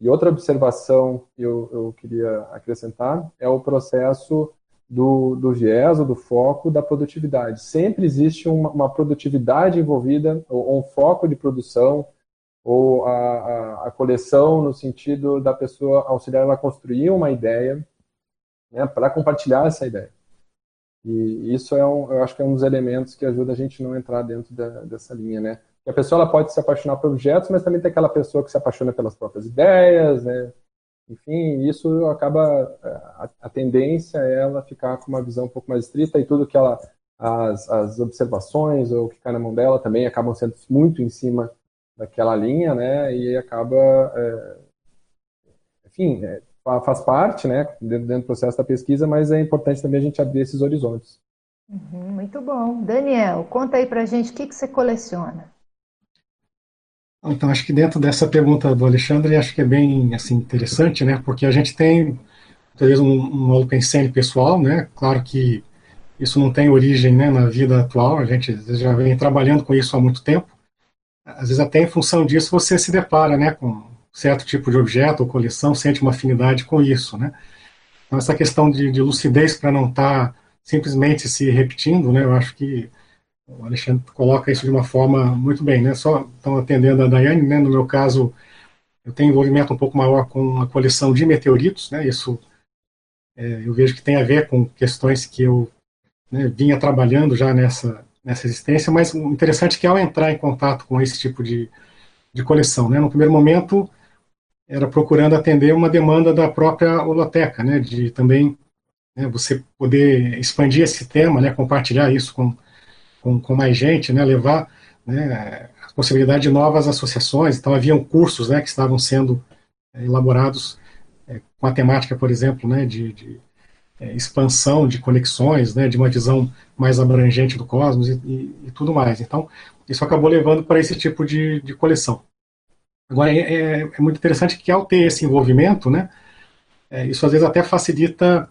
E outra observação que eu, eu queria acrescentar é o processo do, do viés ou do foco da produtividade. Sempre existe uma, uma produtividade envolvida, ou, ou, um foco de produção, ou a, a, a, coleção no sentido da pessoa auxiliar ela a construir uma ideia né, para compartilhar essa ideia. E isso é um, eu acho que é um dos elementos que ajuda a gente não entrar dentro da, dessa linha, né? a pessoa ela pode se apaixonar por objetos, mas também tem aquela pessoa que se apaixona pelas próprias ideias, né? Enfim, isso acaba a, a tendência é ela ficar com uma visão um pouco mais estrita e tudo que ela as, as observações ou o que cai na mão dela também acabam sendo muito em cima daquela linha, né? E acaba, é, enfim, é, faz parte, né, dentro, dentro, do processo da pesquisa, mas é importante também a gente abrir esses horizontes. Uhum, muito bom. Daniel, conta aí pra gente o que, que você coleciona. Então, acho que dentro dessa pergunta do Alexandre, acho que é bem assim, interessante, né, porque a gente tem, talvez, um, um alpensene pessoal, né, claro que isso não tem origem né, na vida atual, a gente já vem trabalhando com isso há muito tempo, às vezes até em função disso você se depara né, com certo tipo de objeto ou coleção sente uma afinidade com isso, né? Então, essa questão de, de lucidez para não estar tá simplesmente se repetindo, né? Eu acho que o Alexandre coloca isso de uma forma muito bem, né? Só estão atendendo a Daiane, né? No meu caso, eu tenho envolvimento um pouco maior com a coleção de meteoritos, né? Isso é, eu vejo que tem a ver com questões que eu né, vinha trabalhando já nessa, nessa existência, mas o interessante é que ao entrar em contato com esse tipo de, de coleção, né, no primeiro momento era procurando atender uma demanda da própria holoteca, né, de também né, você poder expandir esse tema, né, compartilhar isso com, com, com mais gente, né, levar né, a possibilidade de novas associações. Então, haviam cursos né, que estavam sendo é, elaborados é, com a temática, por exemplo, né, de, de é, expansão de conexões, né, de uma visão mais abrangente do cosmos e, e, e tudo mais. Então, isso acabou levando para esse tipo de, de coleção. Agora, é, é, é, muito interessante que ao ter esse envolvimento, né, é, isso às vezes até facilita,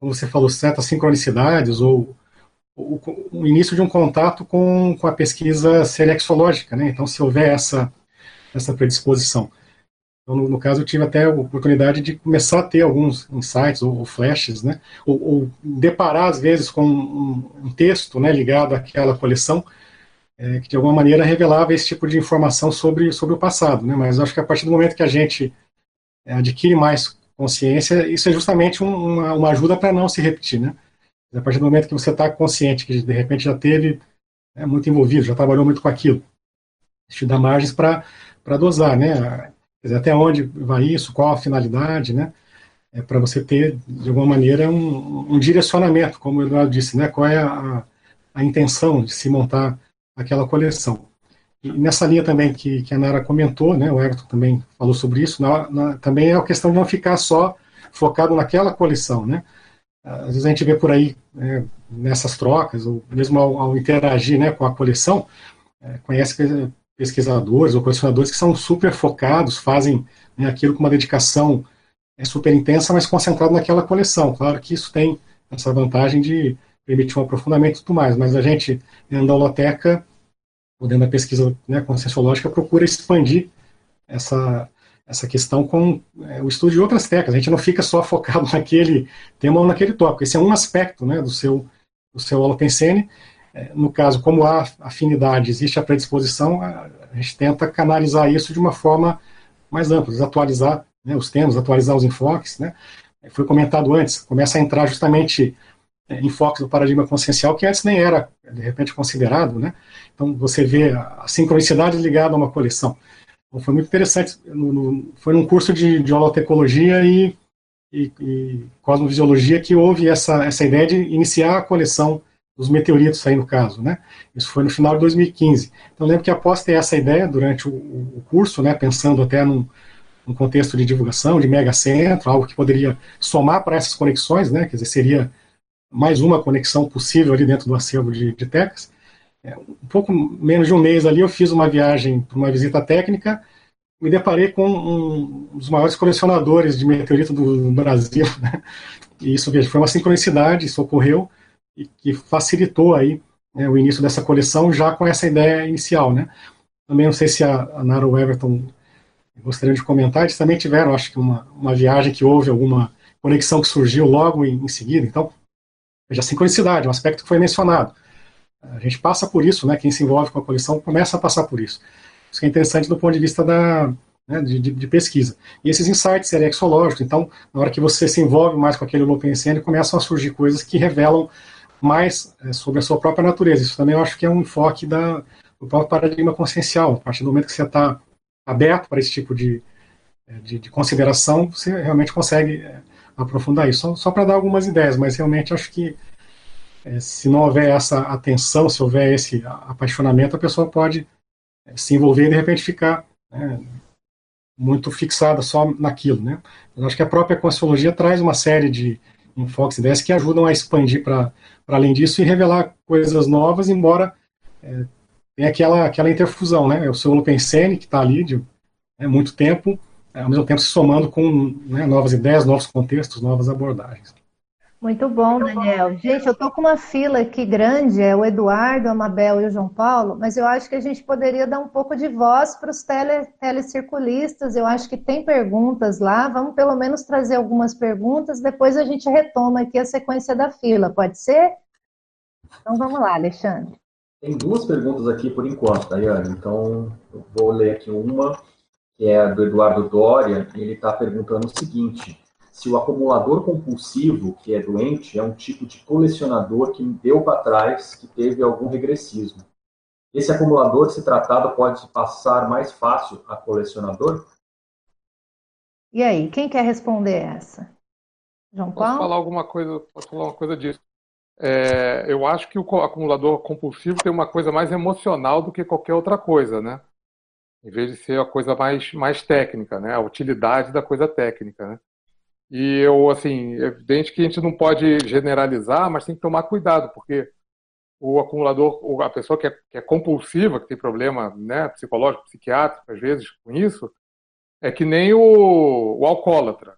como você falou, certas sincronicidades ou o, o início de um contato com, com a pesquisa serexológica. Né? Então, se houver essa, essa predisposição. Então, no, no, caso, eu tive até a oportunidade de começar a ter alguns insights ou, ou flashes, né? Ou, ou, deparar, às vezes, com um, um texto né, ligado àquela coleção, é, que de alguma maneira revelava esse tipo de informação sobre, sobre o passado. Né? Mas acho que a partir do momento que a gente é, adquire mais consciência, isso é justamente um, uma, uma, ajuda para não se repetir. Né? A partir do momento que você está consciente, que de repente já teve é, muito envolvido, já trabalhou muito com aquilo, te dá margens para dosar, né? Dizer, até onde vai isso, qual a finalidade, né? É para você ter, de alguma maneira, um, um, direcionamento, como o Eduardo disse, né? Qual é a, a intenção de se montar aquela coleção. E nessa linha também que, que a Nara comentou, né? O Everton também falou sobre isso, na, na, também é a questão de não ficar só focado naquela coleção, né? Às vezes a gente vê por aí, né, nessas trocas, ou mesmo ao, ao interagir né, com a coleção, é, conhece pesquisadores ou colecionadores que são super focados, fazem né, aquilo com uma dedicação é, super intensa, mas concentrado naquela coleção. Claro que isso tem essa vantagem de permitir um aprofundamento e tudo mais, mas a gente, dentro da holoteca, ou dentro da pesquisa né, conscienciológica, procura expandir essa, essa questão com é, o estudo de outras técnicas. A gente não fica só focado naquele tema ou naquele tópico. Esse é um aspecto né, do seu, do seu holopensene, é, no caso, como há afinidade, existe a predisposição, a gente tenta canalizar isso de uma forma mais ampla, desatualizar né, os temas, atualizar os enfoques. Né. Foi comentado antes, começa a entrar justamente é, enfoques do paradigma consciencial que antes nem era, de repente, considerado. Né. Então, você vê a sincronicidade ligada a uma coleção. Então, foi muito interessante. No, no, foi num curso de, de holotecologia e, e, e que houve essa, essa ideia de iniciar a coleção dos meteoritos aí no caso, né? Isso foi no final de 2015. Então lembro que após ter essa ideia durante o, o curso, né, pensando até num, contexto de divulgação, de mega centro, algo que poderia somar para essas conexões, né? Quer dizer, seria mais uma conexão possível ali dentro do acervo de, de. É, um pouco menos de um mês ali eu fiz uma viagem para uma visita técnica, me deparei com um, um dos maiores colecionadores de meteorito do, Brasil, né? E isso foi uma sincronicidade, isso ocorreu e que facilitou aí né, o início dessa coleção já com essa ideia inicial, né? Também não sei se a, a Nara Everton gostariam de comentar, eles também tiveram, acho que uma, uma viagem que houve alguma conexão que surgiu logo em, em seguida, então, veja, a sincronicidade, um aspecto que foi mencionado. A gente passa por isso, né, quem se envolve com a coleção começa a passar por isso. Isso é interessante do ponto de vista da, né, de, de, pesquisa. E esses insights serexológicos, então, na hora que você se envolve mais com aquele LopenCN, começam a surgir coisas que revelam mais é, sobre a sua própria natureza. Isso também eu acho que é um enfoque da, do próprio paradigma consciencial. A partir do momento que você está aberto para esse tipo de, é, de, de, consideração, você realmente consegue é, aprofundar isso. Só, só para dar algumas ideias, mas realmente acho que é, se não houver essa atenção, se houver esse apaixonamento, a pessoa pode é, se envolver e de repente ficar né, muito fixada só naquilo. Né? Eu acho que a própria Consciologia traz uma série de enfoques, ideias que ajudam a expandir para além disso e revelar coisas novas, embora é, tenha aquela, aquela interfusão, né? É o seu Lupensene, que está ali de né, muito tempo, ao mesmo tempo se somando com né, novas ideias, novos contextos, novas abordagens. Muito bom, Daniel. Gente, eu estou com uma fila aqui grande, é o Eduardo, a Mabel e o João Paulo, mas eu acho que a gente poderia dar um pouco de voz para os tele, telecirculistas. Eu acho que tem perguntas lá, vamos pelo menos trazer algumas perguntas, depois a gente retoma aqui a sequência da fila, pode ser? Então vamos lá, Alexandre. Tem duas perguntas aqui por enquanto, Daiane, então eu vou ler aqui uma que é do Eduardo Doria, ele está perguntando o seguinte: se o acumulador compulsivo, que é doente, é um tipo de colecionador que deu para trás, que teve algum regressismo. Esse acumulador, se tratado, pode passar mais fácil a colecionador? E aí, quem quer responder essa? João Paulo? Posso falar alguma coisa, posso falar uma coisa disso. É, eu acho que o acumulador compulsivo tem uma coisa mais emocional do que qualquer outra coisa, né? Em vez de ser a coisa mais, mais técnica, né? A utilidade da coisa técnica, né? E eu, assim, é evidente que a gente não pode generalizar, mas tem que tomar cuidado, porque o acumulador, a pessoa que é, que é compulsiva, que tem problema né, psicológico, psiquiátrico, às vezes, com isso, é que nem o, o alcoólatra.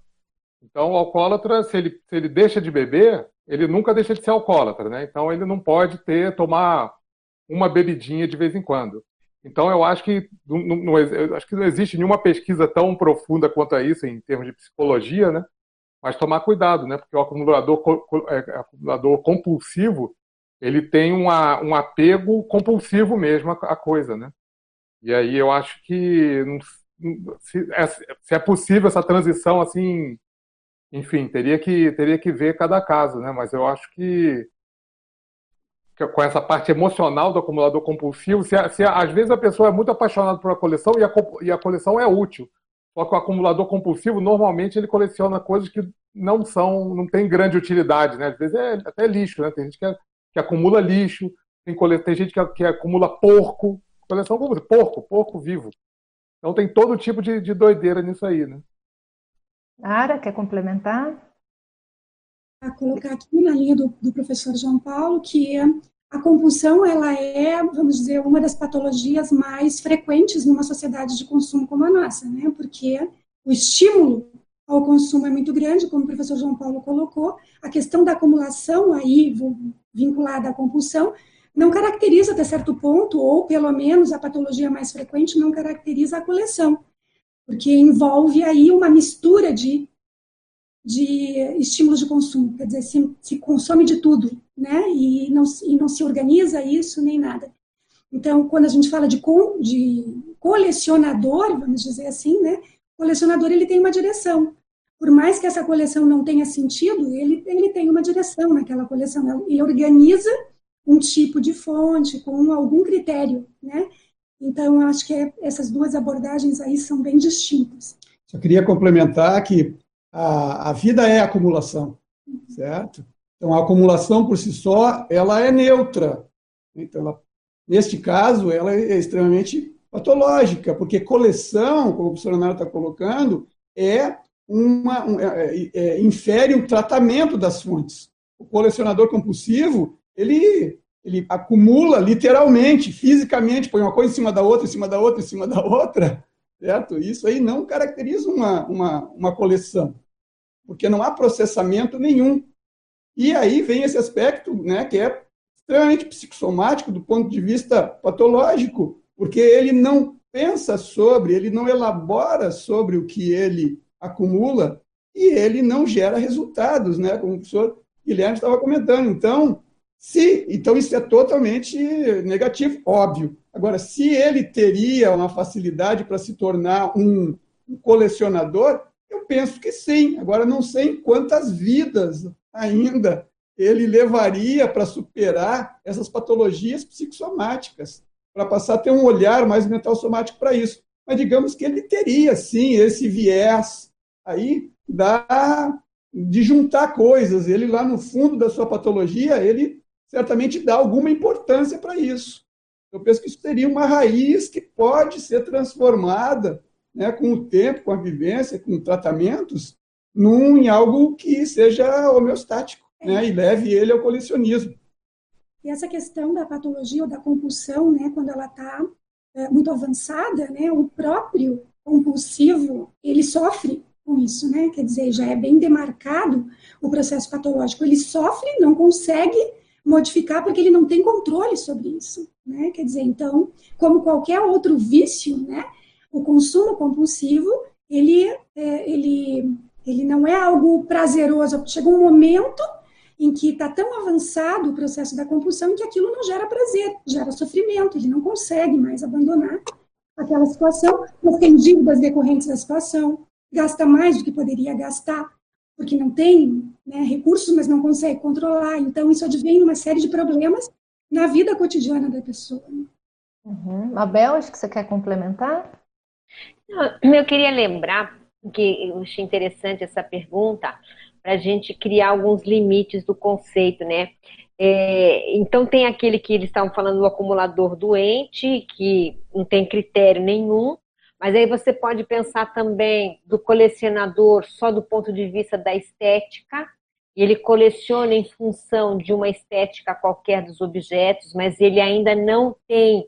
Então, o alcoólatra, se ele, se ele deixa de beber, ele nunca deixa de ser alcoólatra, né? Então, ele não pode ter, tomar uma bebidinha de vez em quando. Então, eu acho que não, não, eu acho que não existe nenhuma pesquisa tão profunda quanto a isso em termos de psicologia, né? Mas tomar cuidado, né? Porque o acumulador, é, acumulador compulsivo, ele tem uma, um apego compulsivo mesmo à, coisa, né? E aí eu acho que se é, se é possível essa transição assim, enfim, teria que teria que ver cada caso, né? Mas eu acho que com essa parte emocional do acumulador compulsivo, se, se às vezes a pessoa é muito apaixonada por uma coleção e a, e a coleção é útil, só que o acumulador compulsivo, normalmente, ele coleciona coisas que não são, não tem grande utilidade, né? Às vezes é até lixo, né? Tem gente que, é, que acumula lixo, tem, tem gente que, que acumula porco, coleção como porco, porco vivo. Então tem todo tipo de, de doideira nisso aí, né? Ara, quer complementar? A colocar aqui na linha do, do professor João Paulo que a compulsão ela é, vamos dizer, uma das patologias mais frequentes numa sociedade de consumo como a nossa, né? Porque o estímulo ao consumo é muito grande, como o professor João Paulo colocou, a questão da acumulação aí vinculada à compulsão não caracteriza até certo ponto, ou pelo menos a patologia mais frequente não caracteriza a coleção, porque envolve aí uma mistura de de estímulos de consumo, quer dizer, se, se consome de tudo, né? E não, e não se organiza isso nem nada. Então, quando a gente fala de, de colecionador, vamos dizer assim, né? Colecionador ele tem uma direção. Por mais que essa coleção não tenha sentido, ele, ele tem uma direção naquela coleção. Ele organiza um tipo de fonte com algum critério, né? Então, eu acho que é, essas duas abordagens aí são bem distintas. Só queria complementar que a, a vida é acumulação, certo? Então, a acumulação por si só, ela é neutra. Então, ela, neste caso, ela é extremamente patológica, porque coleção, como o professor Leonardo está colocando, é uma, um, é, é, é, infere o tratamento das fontes. O colecionador compulsivo, ele, ele acumula literalmente, fisicamente, põe uma coisa em cima da outra, em cima da outra, em cima da outra, certo? Isso aí não caracteriza uma, uma, uma coleção porque não há processamento nenhum. E aí vem esse aspecto, né, que é extremamente psicossomático do ponto de vista patológico, porque ele não pensa sobre, ele não elabora sobre o que ele acumula e ele não gera resultados, né, como o professor Guilherme estava comentando. Então, se, então isso é totalmente negativo, óbvio. Agora, se ele teria uma facilidade para se tornar um colecionador, eu penso que sim. Agora, não sei quantas vidas ainda ele levaria para superar essas patologias psicossomáticas, para passar a ter um olhar mais mental somático para isso. Mas digamos que ele teria, sim, esse viés aí da, de juntar coisas. Ele, lá no fundo da sua patologia, ele certamente dá alguma importância para isso. Eu penso que isso seria uma raiz que pode ser transformada né, com o tempo, com a vivência, com tratamentos, num, em algo que seja homeostático né, e leve ele ao colecionismo. E essa questão da patologia ou da compulsão, né, quando ela está é, muito avançada, né, o próprio compulsivo ele sofre com isso, né? Quer dizer, já é bem demarcado o processo patológico. Ele sofre, não consegue modificar porque ele não tem controle sobre isso, né? Quer dizer, então, como qualquer outro vício, né? O consumo compulsivo, ele, é, ele, ele não é algo prazeroso. Chega um momento em que está tão avançado o processo da compulsão que aquilo não gera prazer, gera sofrimento, ele não consegue mais abandonar aquela situação, mas tem dívidas decorrentes da situação, gasta mais do que poderia gastar, porque não tem né, recursos, mas não consegue controlar. Então, isso advém uma série de problemas na vida cotidiana da pessoa. Uhum. Mabel, acho que você quer complementar? Eu queria lembrar que eu achei interessante essa pergunta para a gente criar alguns limites do conceito, né? É, então tem aquele que eles estavam falando do acumulador doente, que não tem critério nenhum, mas aí você pode pensar também do colecionador só do ponto de vista da estética, ele coleciona em função de uma estética qualquer dos objetos, mas ele ainda não tem,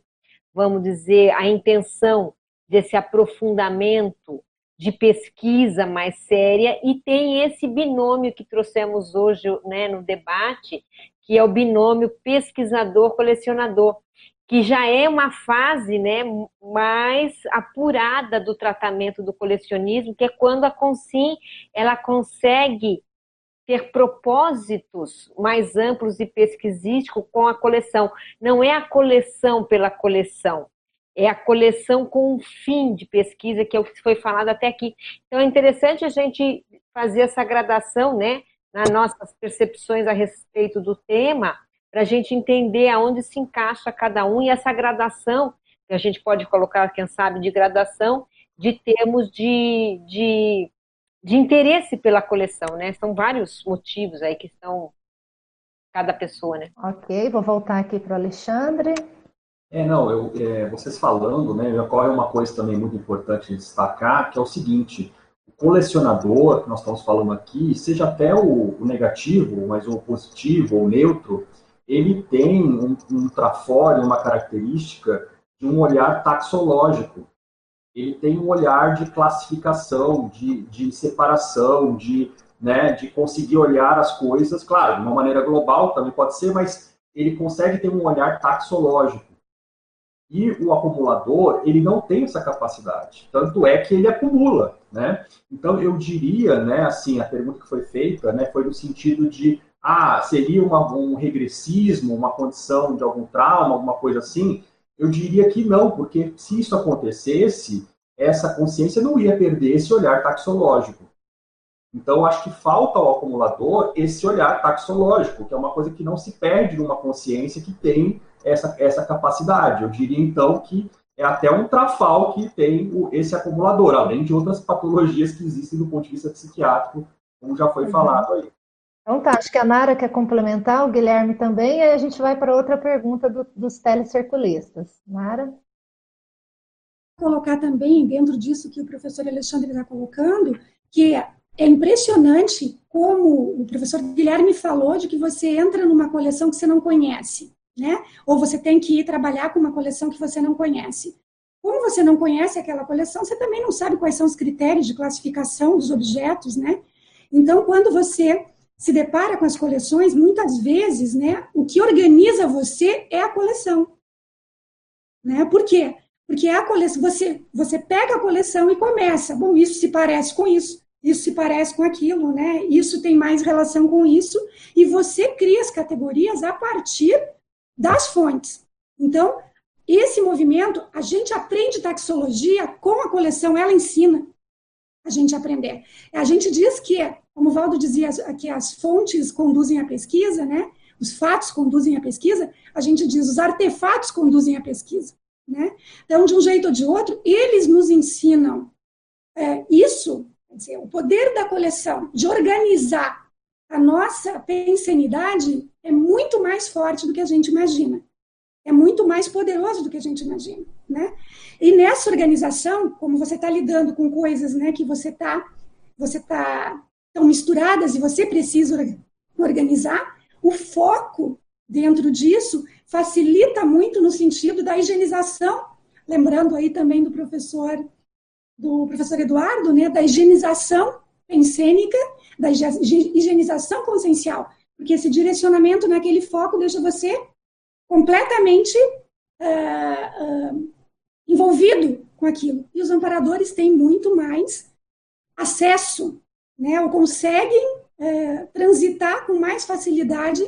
vamos dizer, a intenção desse aprofundamento de pesquisa mais séria e tem esse binômio que trouxemos hoje né, no debate, que é o binômio pesquisador-colecionador, que já é uma fase né, mais apurada do tratamento do colecionismo, que é quando a Consim ela consegue ter propósitos mais amplos e pesquisísticos com a coleção. Não é a coleção pela coleção, é a coleção com um fim de pesquisa, que é o que foi falado até aqui. Então é interessante a gente fazer essa gradação, né, nas nossas percepções a respeito do tema, para a gente entender aonde se encaixa cada um e essa gradação, que a gente pode colocar, quem sabe, de gradação, de termos de, de, de interesse pela coleção, né? São vários motivos aí que estão cada pessoa, né? Ok, vou voltar aqui para o Alexandre. É, não, eu, é, vocês falando, né, me ocorre uma coisa também muito importante de destacar, que é o seguinte, o colecionador, que nós estamos falando aqui, seja até o, o negativo, mas o positivo ou neutro, ele tem um, um trafore, uma característica de um olhar taxológico. Ele tem um olhar de classificação, de, de separação, de, né, de conseguir olhar as coisas, claro, de uma maneira global também pode ser, mas ele consegue ter um olhar taxológico. E o acumulador, ele não tem essa capacidade. Tanto é que ele acumula, né? Então, eu diria, né, assim, a pergunta que foi feita, né, foi no sentido de, ah, seria uma, um regressismo, uma condição de algum trauma, alguma coisa assim? Eu diria que não, porque se isso acontecesse, essa consciência não ia perder esse olhar taxológico. Então, acho que falta ao acumulador esse olhar taxológico, que é uma coisa que não se perde numa consciência que tem essa, essa capacidade. Eu diria, então, que é até um trafal que tem o, esse acumulador, além de outras patologias que existem do ponto de vista psiquiátrico, como já foi uhum. falado aí. Então tá, acho que a Nara quer complementar, o Guilherme também, e aí a gente vai para outra pergunta do, dos telecirculistas. Nara? Colocar também, dentro disso que o professor Alexandre está colocando, que é impressionante como o professor Guilherme falou de que você entra numa coleção que você não conhece né? Ou você tem que ir trabalhar com uma coleção que você não conhece. Como você não conhece aquela coleção, você também não sabe quais são os critérios de classificação dos objetos, né? Então, quando você se depara com as coleções, muitas vezes, né, o que organiza você é a coleção. Né? Por quê? Porque é a coleção, você, você pega a coleção e começa, bom, isso se parece com isso, isso se parece com aquilo, né? Isso tem mais relação com isso, e você cria as categorias a partir das fontes. Então, esse movimento, a gente aprende taxologia com a coleção, ela ensina a gente aprender. A gente diz que, como o Valdo dizia, que as fontes conduzem a pesquisa, né? Os fatos conduzem a pesquisa, a gente diz os artefatos conduzem a pesquisa, né? Então, de um jeito ou de outro, eles nos ensinam é, isso, dizer, o poder da coleção de organizar a nossa pensenidade é muito mais forte do que a gente imagina. É muito mais poderoso do que a gente imagina, né? E nessa organização, como você está lidando com coisas, né, que você está, você tá tão misturadas e você precisa organizar, o foco dentro disso facilita muito no sentido da higienização, lembrando aí também do professor do professor Eduardo, né, da higienização pensênica da higienização consciencial, porque esse direcionamento naquele foco deixa você completamente uh, uh, envolvido com aquilo. E os amparadores têm muito mais acesso, né, ou conseguem uh, transitar com mais facilidade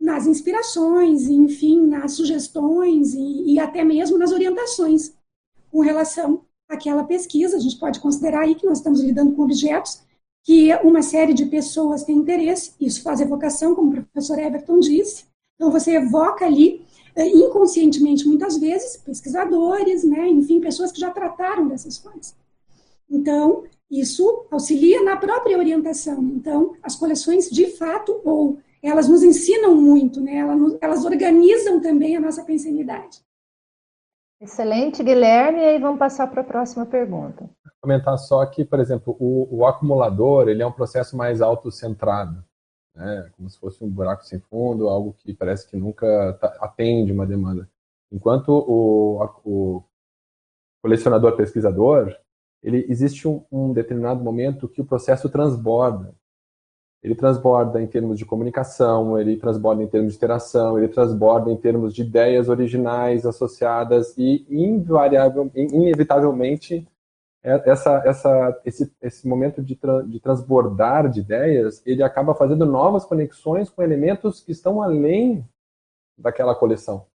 nas inspirações, enfim, nas sugestões e, e até mesmo nas orientações. com relação àquela pesquisa. A gente pode considerar aí que nós estamos lidando com objetos que uma série de pessoas tem interesse, isso faz evocação, como o professor Everton disse. Então, você evoca ali, eh, inconscientemente, muitas vezes, pesquisadores, né, enfim, pessoas que já trataram dessas fontes. Então, isso auxilia na própria orientação. Então, as coleções, de fato, ou elas nos ensinam muito, né? elas, elas organizam também a nossa pensanidade. Excelente, Guilherme. E aí vamos passar para a próxima pergunta. Comentar só que, por exemplo, o, o acumulador ele é um processo mais autocentrado, né? como se fosse um buraco sem fundo, algo que parece que nunca tá, atende uma demanda. Enquanto o, o colecionador pesquisador, ele existe um, um determinado momento que o processo transborda. Ele transborda em termos de comunicação, ele transborda em termos de interação, ele transborda em termos de ideias originais associadas e invariável, inevitavelmente é, essa, essa, esse, esse momento de, tra de transbordar de ideias, ele acaba fazendo novas conexões com elementos que estão além daquela coleção.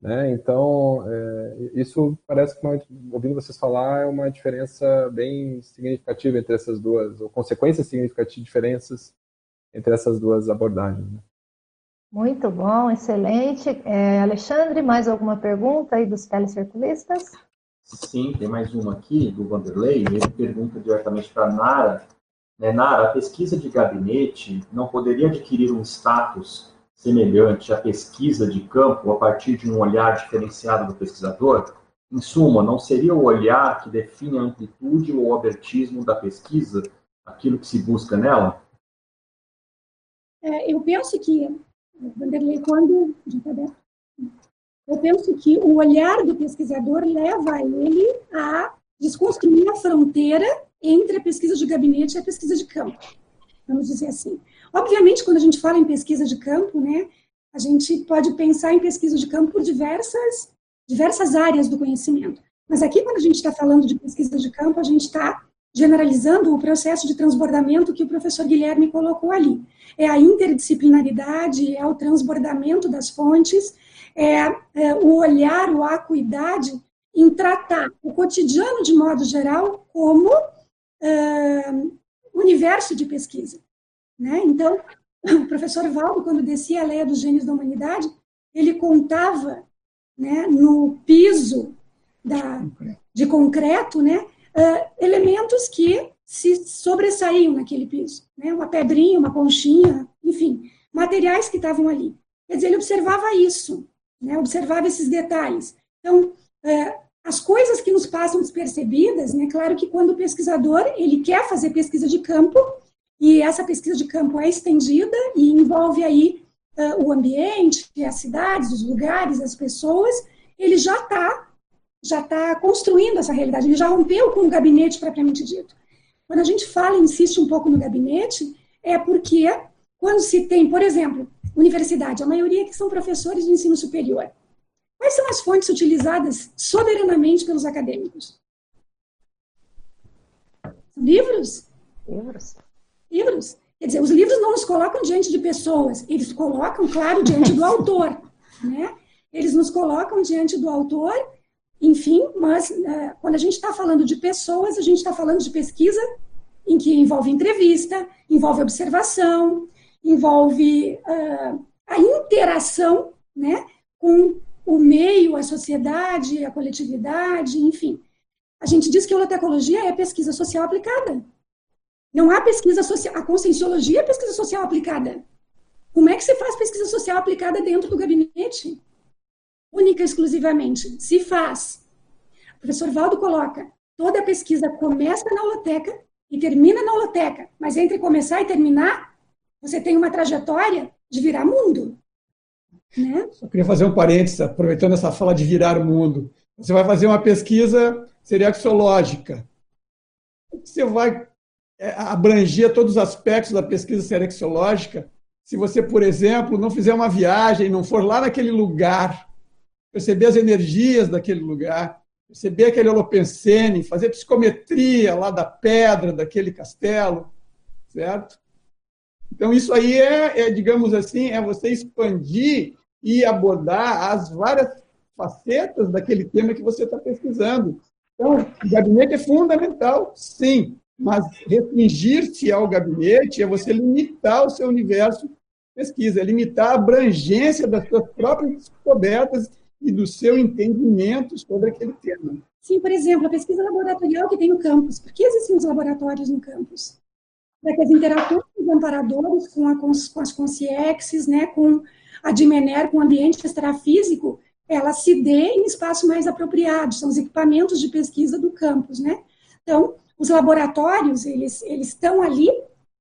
Né? Então, é, isso parece que, ouvindo vocês falar, é uma diferença bem significativa entre essas duas, ou consequências significativas, diferenças entre essas duas abordagens. Né? Muito bom, excelente. É, Alexandre, mais alguma pergunta aí dos telecirculistas? Sim, tem mais uma aqui, do Vanderlei. Ele pergunta diretamente para a Nara. Né, Nara, a pesquisa de gabinete não poderia adquirir um status semelhante à pesquisa de campo a partir de um olhar diferenciado do pesquisador? Em suma, não seria o olhar que define a amplitude ou o abertismo da pesquisa, aquilo que se busca nela? É, eu penso que, Vanderlei, quando. Tá eu penso que o olhar do pesquisador leva ele a desconstruir a fronteira entre a pesquisa de gabinete e a pesquisa de campo. Vamos dizer assim. Obviamente, quando a gente fala em pesquisa de campo, né, a gente pode pensar em pesquisa de campo por diversas, diversas áreas do conhecimento. Mas aqui, quando a gente está falando de pesquisa de campo, a gente está generalizando o processo de transbordamento que o professor Guilherme colocou ali. É a interdisciplinaridade, é o transbordamento das fontes, é, é o olhar, o acuidade em tratar o cotidiano de modo geral como é, universo de pesquisa. Né? Então, o professor Valdo, quando descia a lei dos gênios da humanidade, ele contava né, no piso da, de concreto né, uh, elementos que se sobressaíam naquele piso. Né? Uma pedrinha, uma conchinha, enfim, materiais que estavam ali. Quer dizer, ele observava isso, né? observava esses detalhes. Então, uh, as coisas que nos passam despercebidas, né? claro que quando o pesquisador ele quer fazer pesquisa de campo, e essa pesquisa de campo é estendida e envolve aí uh, o ambiente, as cidades, os lugares, as pessoas. Ele já está já tá construindo essa realidade, ele já rompeu com o gabinete propriamente dito. Quando a gente fala, insiste um pouco no gabinete, é porque quando se tem, por exemplo, universidade, a maioria que são professores de ensino superior, quais são as fontes utilizadas soberanamente pelos acadêmicos? Livros? Livros livros. Quer dizer, os livros não nos colocam diante de pessoas, eles colocam, claro, diante do autor. Né? Eles nos colocam diante do autor, enfim, mas uh, quando a gente está falando de pessoas, a gente está falando de pesquisa em que envolve entrevista, envolve observação, envolve uh, a interação né, com o meio, a sociedade, a coletividade, enfim. A gente diz que a holotecnologia é pesquisa social aplicada. Não há pesquisa social. A conscienciologia é pesquisa social aplicada. Como é que se faz pesquisa social aplicada dentro do gabinete? Única e exclusivamente. Se faz. O professor Valdo coloca: toda pesquisa começa na holoteca e termina na holoteca. Mas entre começar e terminar, você tem uma trajetória de virar mundo. Né? Só queria fazer um parênteses, aproveitando essa fala de virar mundo. Você vai fazer uma pesquisa serexológica. Você vai é, abranger todos os aspectos da pesquisa serexológica, se você, por exemplo, não fizer uma viagem, não for lá naquele lugar, perceber as energias daquele lugar, perceber aquele holopensene, fazer psicometria lá da pedra, daquele castelo, certo? Então, isso aí é, é digamos assim, é você expandir e abordar as várias facetas daquele tema que você está pesquisando. Então, o gabinete é fundamental, sim, mas restringir-se ao gabinete é você limitar o seu universo de pesquisa, é limitar a abrangência das suas próprias descobertas e do seu entendimento sobre aquele tema. Sim, por exemplo, a pesquisa laboratorial que tem no campus. Por que existem os laboratórios no campus? Para que as interações dos amparadores com, a, com as consciexes, né, com a Dimener, com o ambiente extrafísico, ela se dê em espaço mais apropriado, são os equipamentos de pesquisa do campus, né? Então, os laboratórios, eles, eles estão ali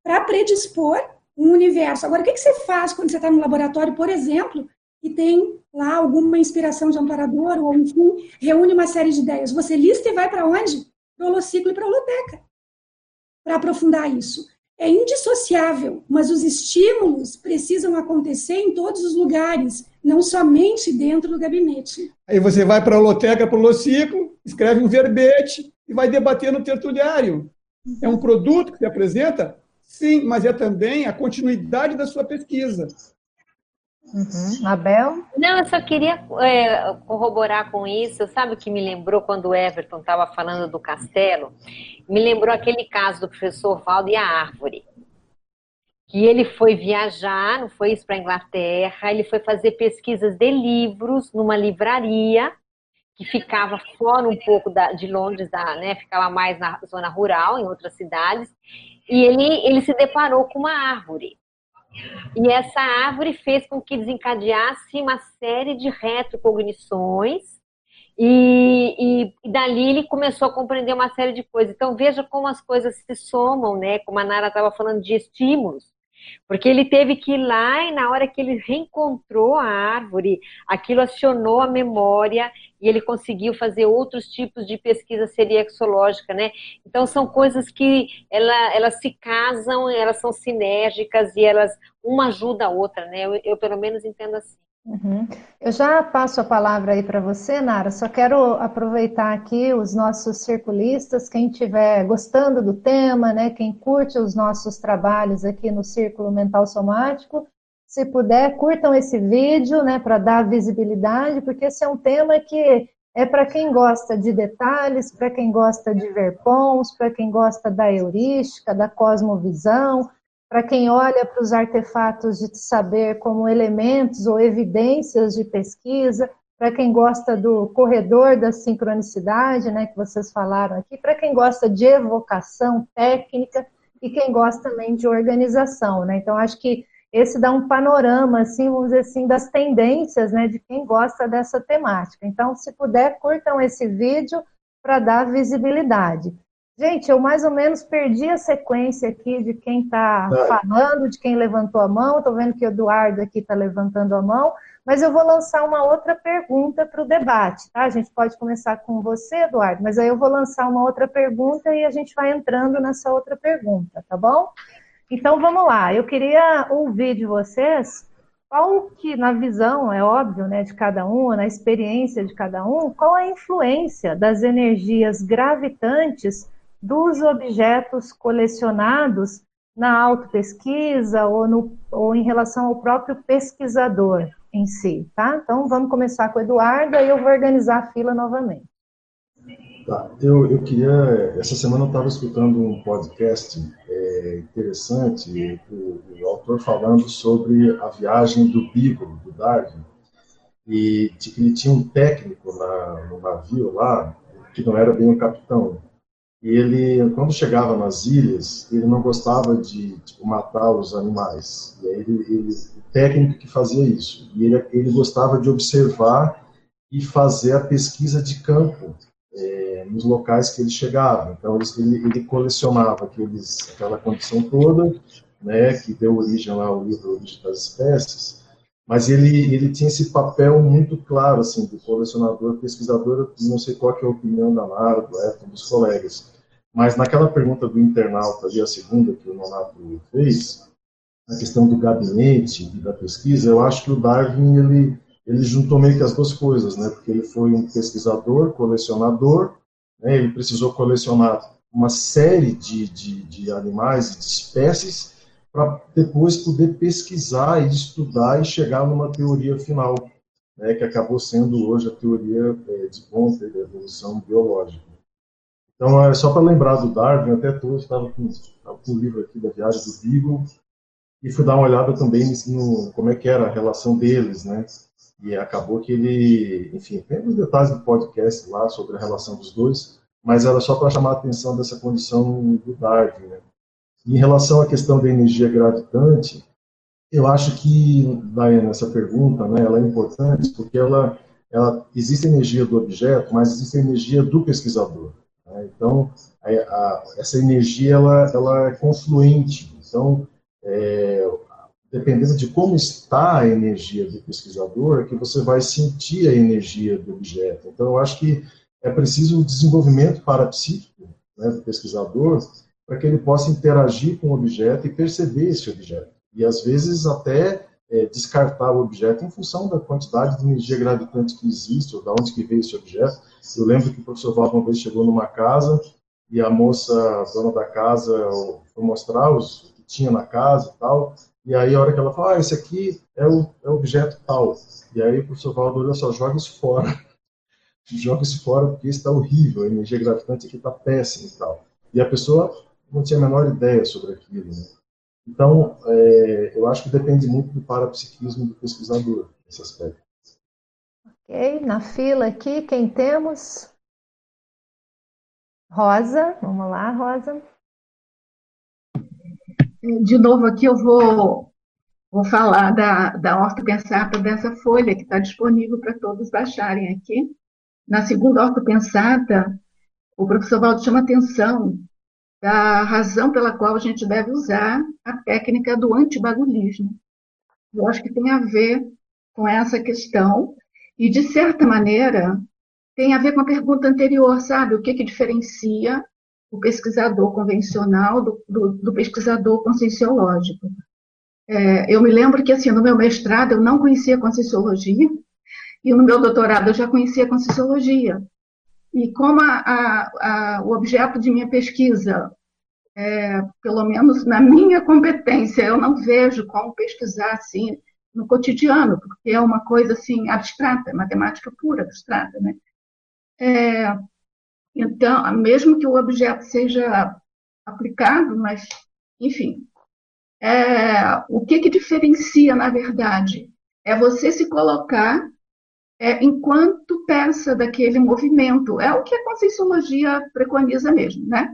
para predispor um universo. Agora, o que, que você faz quando você está no laboratório, por exemplo, e tem lá alguma inspiração de amparador, ou enfim, reúne uma série de ideias? Você lista e vai para onde? Para o holociclo e para a holoteca, para aprofundar isso é indissociável, mas os estímulos precisam acontecer em todos os lugares, não somente dentro do gabinete. Aí você vai para a holoteca, para o holociclo, escreve um verbete e vai debater no tertuliário. É um produto que se apresenta? Sim, mas é também a continuidade da sua pesquisa. Uhum. Abel? Não, eu só queria é, corroborar com isso. Sabe o que me lembrou quando o Everton estava falando do castelo? Me lembrou aquele caso do professor Valdo e a árvore. Que ele foi viajar, não foi isso para a Inglaterra, ele foi fazer pesquisas de livros numa livraria que ficava fora um pouco da, de Londres, da, né, ficava mais na zona rural, em outras cidades, e ele, ele se deparou com uma árvore. E essa árvore fez com que desencadeasse uma série de retrocognições, e, e, dali ele começou a compreender uma série de coisas. Então veja como as coisas se somam, né? Como a Nara estava falando de estímulos. Porque ele teve que ir lá e na hora que ele reencontrou a árvore, aquilo acionou a memória e ele conseguiu fazer outros tipos de pesquisa seriexológica, né? Então são coisas que ela, elas se casam, elas são sinérgicas e elas uma ajuda a outra, né? Eu, eu pelo menos entendo assim. Uhum. Eu já passo a palavra aí para você, Nara. Só quero aproveitar aqui os nossos circulistas, quem estiver gostando do tema, né, quem curte os nossos trabalhos aqui no Círculo Mental Somático, se puder, curtam esse vídeo, né, para dar visibilidade, porque esse é um tema que é para quem gosta de detalhes, para quem gosta de ver pons, para quem gosta da heurística, da cosmovisão, para quem olha para os artefatos de saber como elementos ou evidências de pesquisa, para quem gosta do corredor da sincronicidade, né, que vocês falaram aqui, para quem gosta de evocação técnica e quem gosta também de organização, né? Então acho que esse dá um panorama, assim, vamos dizer assim, das tendências, né, de quem gosta dessa temática. Então, se puder, curtam esse vídeo para dar visibilidade. Gente, eu mais ou menos perdi a sequência aqui de quem está falando, de quem levantou a mão. Estou vendo que o Eduardo aqui está levantando a mão, mas eu vou lançar uma outra pergunta para o debate, tá? A gente pode começar com você, Eduardo, mas aí eu vou lançar uma outra pergunta e a gente vai entrando nessa outra pergunta, tá bom? Então vamos lá. Eu queria ouvir de vocês qual que, na visão, é óbvio, né, de cada um, na experiência de cada um, qual a influência das energias gravitantes dos objetos colecionados na autopesquisa ou, no, ou em relação ao próprio pesquisador em si, tá? Então, vamos começar com o Eduardo e eu vou organizar a fila novamente. Tá, eu, eu queria, essa semana eu estava escutando um podcast é, interessante, o, autor falando sobre a viagem do Beagle, do Darwin, e de que ele tinha um técnico na, no navio lá, que não era bem o capitão, e ele, quando chegava nas ilhas, ele não gostava de tipo, matar os animais. E aí ele, ele, o técnico que fazia isso. E ele, ele gostava de observar e fazer a pesquisa de campo é, nos locais que ele chegava. Então ele, ele colecionava aqueles, aquela condição toda, né, que deu origem lá ao livro Origem das Espécies. Mas ele, ele tinha esse papel muito claro, assim, do colecionador, pesquisador, não sei qual é a opinião da Nara, do Everton, dos colegas, mas naquela pergunta do internauta ali, a segunda que o Nonato fez, a questão do gabinete e da pesquisa, eu acho que o Darwin, ele, ele juntou meio que as duas coisas, né? Porque ele foi um pesquisador, colecionador, né? ele precisou colecionar uma série de, de, de animais de espécies para depois poder pesquisar e estudar e chegar numa teoria final, né? Que acabou sendo hoje a teoria é, de Bonter da evolução biológica. Então, é só para lembrar do Darwin, até hoje estava com, com o livro aqui da viagem do Beagle, e fui dar uma olhada também no, como é que era a relação deles, né? E acabou que ele, enfim, tem os detalhes do podcast lá sobre a relação dos dois, mas era só para chamar a atenção dessa condição do Darwin, né? Em relação à questão da energia gravitante, eu acho que, Diana, essa pergunta, né, ela é importante porque ela, ela existe energia do objeto, mas existe energia do pesquisador. Né? Então, a, a, essa energia ela, ela é confluente. Então, é, dependendo de como está a energia do pesquisador, que você vai sentir a energia do objeto. Então, eu acho que é preciso um desenvolvimento parapsíquico né, do pesquisador para que ele possa interagir com o objeto e perceber esse objeto. E, às vezes, até é, descartar o objeto em função da quantidade de energia gravitante que existe, ou de onde que veio esse objeto. Eu lembro que o professor Valdo uma vez chegou numa casa e a moça, a dona da casa, foi mostrar os, tinha na casa e tal. E aí, a hora que ela fala, ah, esse aqui é o, é o objeto tal. E aí o professor Valdo olha só, joga isso fora. joga isso fora porque está horrível, a energia gravitante aqui está péssima e tal. E a pessoa não tinha a menor ideia sobre aquilo. Né? Então, é, eu acho que depende muito do parapsiquismo do pesquisador, esse aspecto. Ok, na fila aqui, quem temos? Rosa, vamos lá, Rosa de novo aqui eu vou, vou falar da, da Horta Pensata dessa folha que está disponível para todos baixarem aqui. Na segunda Horta Pensata, o professor Valdo chama atenção da razão pela qual a gente deve usar a técnica do antibagulhismo. Eu acho que tem a ver com essa questão e, de certa maneira, tem a ver com a pergunta anterior, sabe? O que, que diferencia o pesquisador convencional do, do, do pesquisador conscienciológico. É, eu me lembro que, assim, no meu mestrado eu não conhecia Conscienciologia, e no meu doutorado eu já conhecia Conscienciologia. E como a, a, a, o objeto de minha pesquisa, é, pelo menos na minha competência, eu não vejo como pesquisar assim no cotidiano, porque é uma coisa assim abstrata, matemática pura, abstrata, né? É, então, mesmo que o objeto seja aplicado, mas, enfim, é, o que, que diferencia, na verdade, é você se colocar é, enquanto peça daquele movimento. É o que a Conscienciologia preconiza mesmo, né?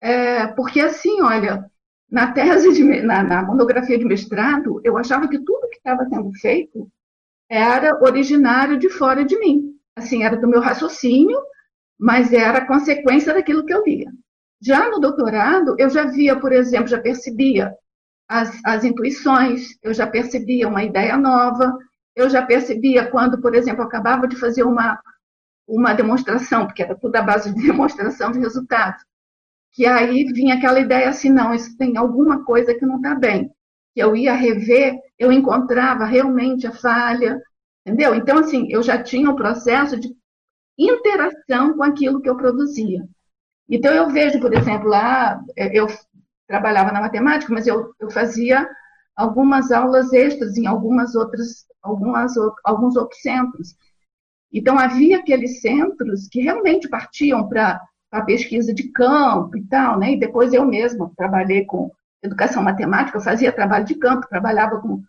É, porque, assim, olha, na tese, de, na, na monografia de mestrado, eu achava que tudo que estava sendo feito era originário de fora de mim. Assim, era do meu raciocínio, mas era consequência daquilo que eu lia. Já no doutorado, eu já via, por exemplo, já percebia as, as intuições, eu já percebia uma ideia nova, eu já percebia quando, por exemplo, eu acabava de fazer uma, uma demonstração, porque era tudo à base de demonstração de resultados, que aí vinha aquela ideia assim, não, isso tem alguma coisa que não está bem. Que eu ia rever, eu encontrava realmente a falha, entendeu? Então, assim, eu já tinha um processo de interação com aquilo que eu produzia. Então, eu vejo, por exemplo, lá, é, eu trabalhava na matemática, mas eu, eu fazia algumas aulas extras em algumas outras, algumas, alguns outros centros. Então, havia aqueles centros que realmente partiam para a pesquisa de campo e tal, né? E depois eu mesma trabalhei com educação matemática, eu fazia trabalho de campo, trabalhava com,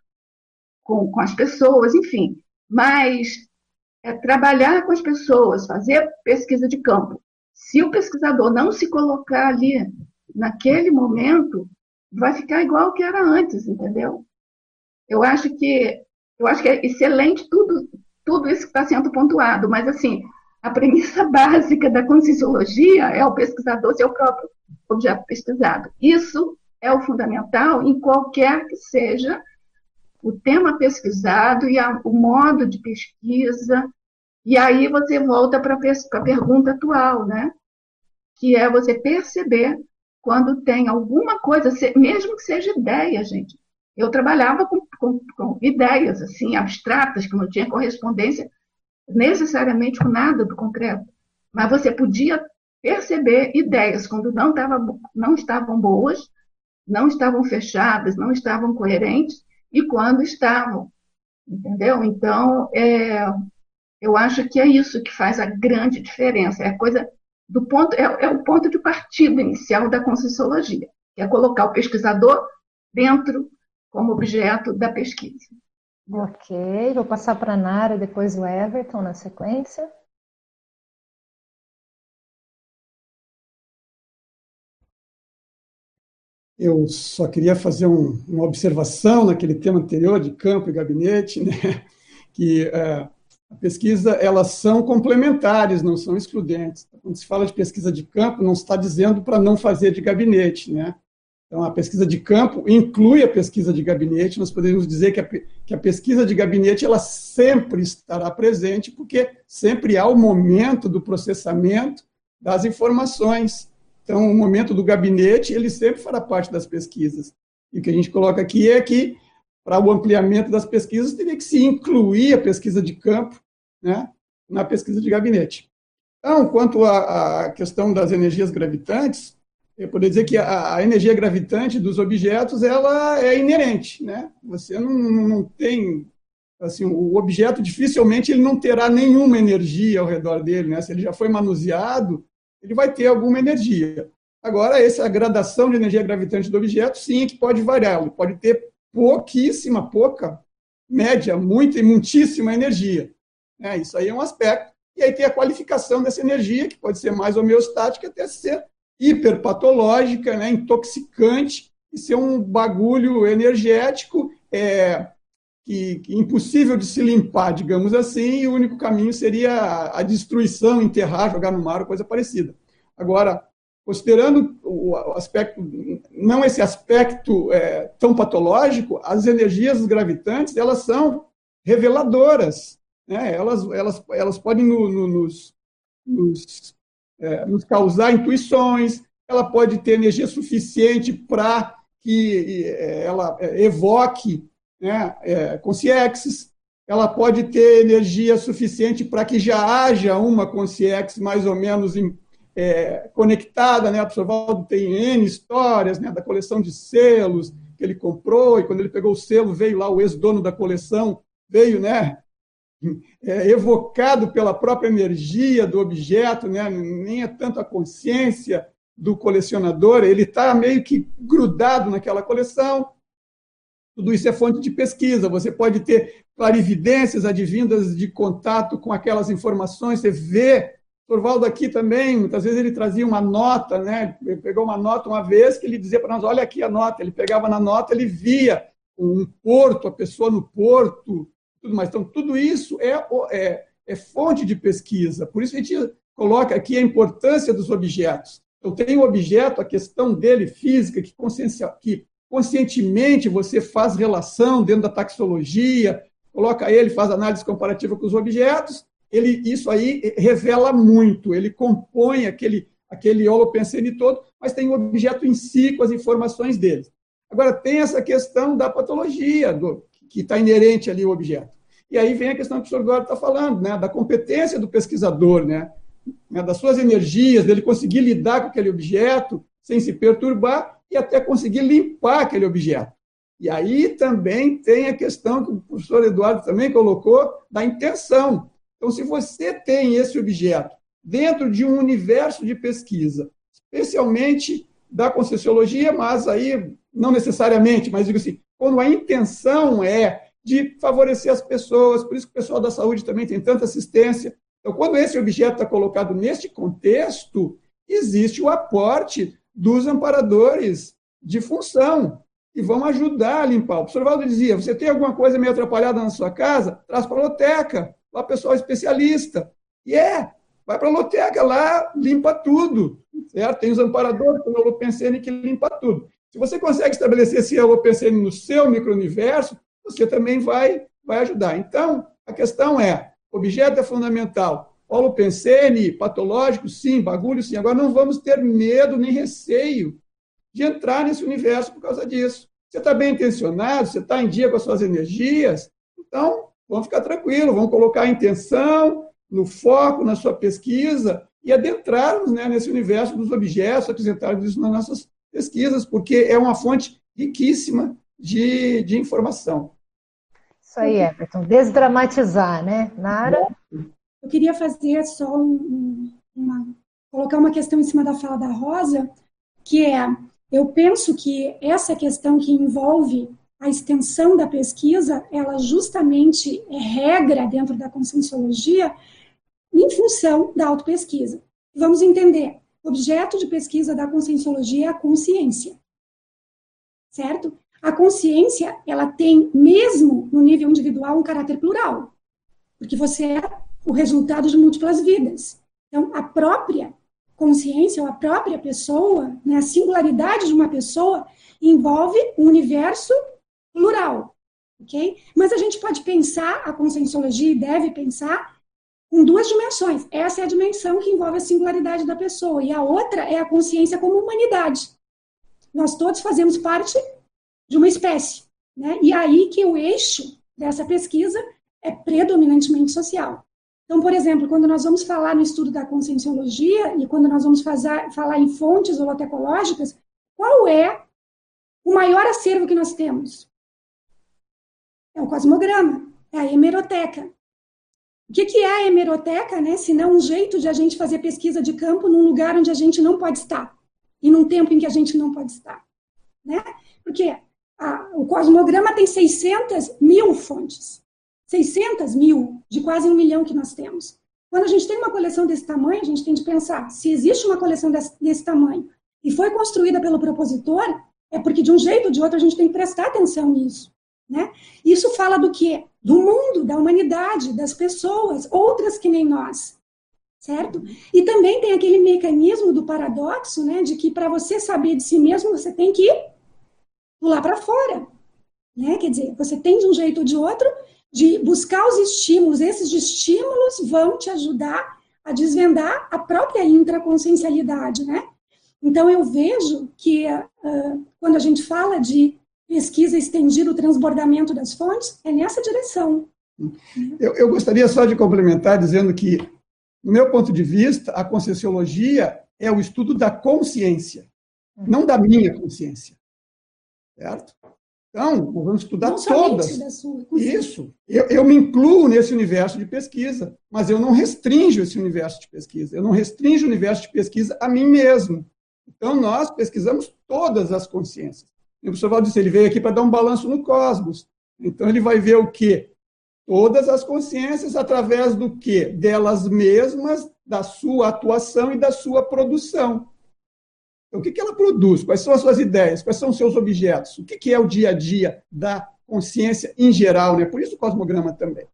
com, com as pessoas, enfim. Mas é trabalhar com as pessoas, fazer pesquisa de campo. Se o pesquisador não se colocar ali naquele momento, vai ficar igual que era antes, entendeu? Eu acho que eu acho que é excelente tudo tudo isso que está sendo pontuado, mas assim a premissa básica da conscienciologia é o pesquisador ser o próprio objeto pesquisado. Isso é o fundamental em qualquer que seja o tema pesquisado e a, o modo de pesquisa. E aí você volta para a pergunta atual, né? Que é você perceber quando tem alguma coisa, mesmo que seja ideia, gente. Eu trabalhava com, com, com ideias assim abstratas que não tinha correspondência necessariamente com nada do concreto, mas você podia perceber ideias quando não, tava, não estavam boas, não estavam fechadas, não estavam coerentes, e quando estavam, entendeu? Então, é, eu acho que é isso que faz a grande diferença, é a coisa do ponto é, é o ponto de partida inicial da conscienciologia, que é colocar o pesquisador dentro como objeto da pesquisa. Ok, vou passar para a Nara, depois o Everton na sequência. Eu só queria fazer um, uma observação naquele tema anterior de campo e gabinete, né? que é, a pesquisa elas são complementares, não são excludentes. Quando se fala de pesquisa de campo, não está dizendo para não fazer de gabinete, né? Então, a pesquisa de campo inclui a pesquisa de gabinete. Nós podemos dizer que a, que a pesquisa de gabinete ela sempre estará presente, porque sempre há o momento do processamento das informações. Então, o momento do gabinete, ele sempre fará parte das pesquisas. E o que a gente coloca aqui é que, para o ampliamento das pesquisas, teria que se incluir a pesquisa de campo né, na pesquisa de gabinete. Então, quanto à questão das energias gravitantes, eu poderia dizer que a, a, energia gravitante dos objetos ela é inerente, né? Você não, não tem assim o objeto dificilmente ele não terá nenhuma energia ao redor dele, né? Se ele já foi manuseado, ele vai ter alguma energia. Agora essa gradação de energia gravitante do objeto sim é que pode variar, ele pode ter pouquíssima, pouca, média, muita e muitíssima energia. É, isso aí é um aspecto. E aí tem a qualificação dessa energia, que pode ser mais homeostática até ser hiperpatológica, né, intoxicante, e ser um bagulho energético é, que, que, impossível de se limpar, digamos assim, e o único caminho seria a destruição, enterrar, jogar no mar, coisa parecida. Agora, considerando o aspecto, não esse aspecto é, tão patológico, as energias gravitantes, elas são reveladoras, né? elas, elas, elas podem no, no, nos, nos é, nos causar intuições, ela pode ter energia suficiente para que é, ela é, evoque né, é, consciências, ela pode ter energia suficiente para que já haja uma consciência mais ou menos é, conectada, né? O Absorvaldo tem N histórias né, da coleção de selos que ele comprou, e quando ele pegou o selo, veio lá o ex-dono da coleção, veio né, é, evocado pela própria energia do objeto, né? nem é tanto a consciência do colecionador, ele está meio que grudado naquela coleção. Tudo isso é fonte de pesquisa. Você pode ter clarividências advindas de contato com aquelas informações, você vê. Torvaldo aqui também, muitas vezes ele trazia uma nota, né? Ele pegou uma nota uma vez que ele dizia para nós: olha aqui a nota. Ele pegava na nota, ele via um porto, a pessoa no porto, tudo mais. Então, tudo isso é, é, é fonte de pesquisa. Por isso a gente coloca aqui a importância dos objetos. Então, tem o objeto, a questão dele física, que, que conscientemente você faz relação dentro da taxologia, coloca ele, faz análise comparativa com os objetos, ele, isso aí revela muito, ele compõe aquele, aquele holopensene todo, mas tem o objeto em si com as informações dele. Agora, tem essa questão da patologia, do, que está inerente ali ao objeto. E aí vem a questão que o senhor Eduardo está falando, né, da competência do pesquisador, né, né, das suas energias, dele conseguir lidar com aquele objeto sem se perturbar e até conseguir limpar aquele objeto. E aí também tem a questão que o professor Eduardo também colocou da intenção. Então, se você tem esse objeto dentro de um universo de pesquisa, especialmente da Conscienciologia, mas aí não necessariamente, mas digo assim, quando a intenção é de favorecer as pessoas, por isso que o pessoal da saúde também tem tanta assistência. Então, quando esse objeto está colocado neste contexto, existe o aporte dos amparadores de função, que vão ajudar a limpar. O professor Valdo dizia: você tem alguma coisa meio atrapalhada na sua casa? Traz para a loteca, lá pessoal especialista. E é, vai para a loteca lá, limpa tudo. Certo? Tem os amparadores, como o Pensene, que limpa tudo. Se você consegue estabelecer esse Holopensene no seu micro-universo, você também vai, vai ajudar. Então, a questão é: objeto é fundamental. Holopensene, patológico, sim, bagulho, sim. Agora, não vamos ter medo nem receio de entrar nesse universo por causa disso. Você está bem intencionado, você está em dia com as suas energias, então vamos ficar tranquilo, vamos colocar a intenção no foco, na sua pesquisa e adentrarmos né, nesse universo dos objetos, apresentarmos isso nas nossas pesquisas, porque é uma fonte riquíssima de, de informação. Isso aí, Everton. Desdramatizar, né? Nara? Eu queria fazer só um, uma colocar uma questão em cima da fala da Rosa, que é, eu penso que essa questão que envolve a extensão da pesquisa, ela justamente é regra dentro da conscienciologia em função da autopesquisa. Vamos entender, objeto de pesquisa da conscienciologia é a consciência, certo? A consciência, ela tem, mesmo no nível individual, um caráter plural, porque você é o resultado de múltiplas vidas. Então, a própria consciência, ou a própria pessoa, né, a singularidade de uma pessoa, envolve um universo plural, ok? Mas a gente pode pensar, a conscienciologia deve pensar, com duas dimensões. Essa é a dimensão que envolve a singularidade da pessoa, e a outra é a consciência como humanidade. Nós todos fazemos parte de uma espécie, né? E aí que o eixo dessa pesquisa é predominantemente social. Então, por exemplo, quando nós vamos falar no estudo da conscienciologia e quando nós vamos fazer, falar em fontes holotecológicas, qual é o maior acervo que nós temos? É o cosmograma, é a hemeroteca. O que, que é a hemeroteca, né? Se não um jeito de a gente fazer pesquisa de campo num lugar onde a gente não pode estar e num tempo em que a gente não pode estar, né? Porque a, o cosmograma tem 600 mil fontes. 600 mil de quase um milhão que nós temos. Quando a gente tem uma coleção desse tamanho, a gente tem de pensar, se existe uma coleção desse, desse tamanho e foi construída pelo propositor, é porque de um jeito ou de outro a gente tem que prestar atenção nisso. Né? Isso fala do quê? Do mundo, da humanidade, das pessoas, outras que nem nós. Certo? E também tem aquele mecanismo do paradoxo, né, de que para você saber de si mesmo, você tem que pular para fora. Né? Quer dizer, você tem de um jeito ou de outro de buscar os estímulos. Esses estímulos vão te ajudar a desvendar a própria intraconsciencialidade, né? Então, eu vejo que uh, quando a gente fala de pesquisa estendida, o transbordamento das fontes, é nessa direção. Eu, eu gostaria só de complementar dizendo que, no meu ponto de vista, a conscienciologia é o estudo da consciência, não da minha consciência. Certo? Então, nós vamos estudar não todas. Isso. Eu, eu me incluo nesse universo de pesquisa, mas eu não restringo esse universo de pesquisa. Eu não restringo o universo de pesquisa a mim mesmo. Então, nós pesquisamos todas as consciências. O professor Valdir disse, ele veio aqui para dar um balanço no cosmos. Então, ele vai ver o quê? Todas as consciências através do quê? Delas mesmas, da sua atuação e da sua produção. Então, o que, que ela produz? Quais são as suas ideias? Quais são os seus objetos? O que, que é o dia a dia da consciência em geral? Né? Por isso o cosmograma também.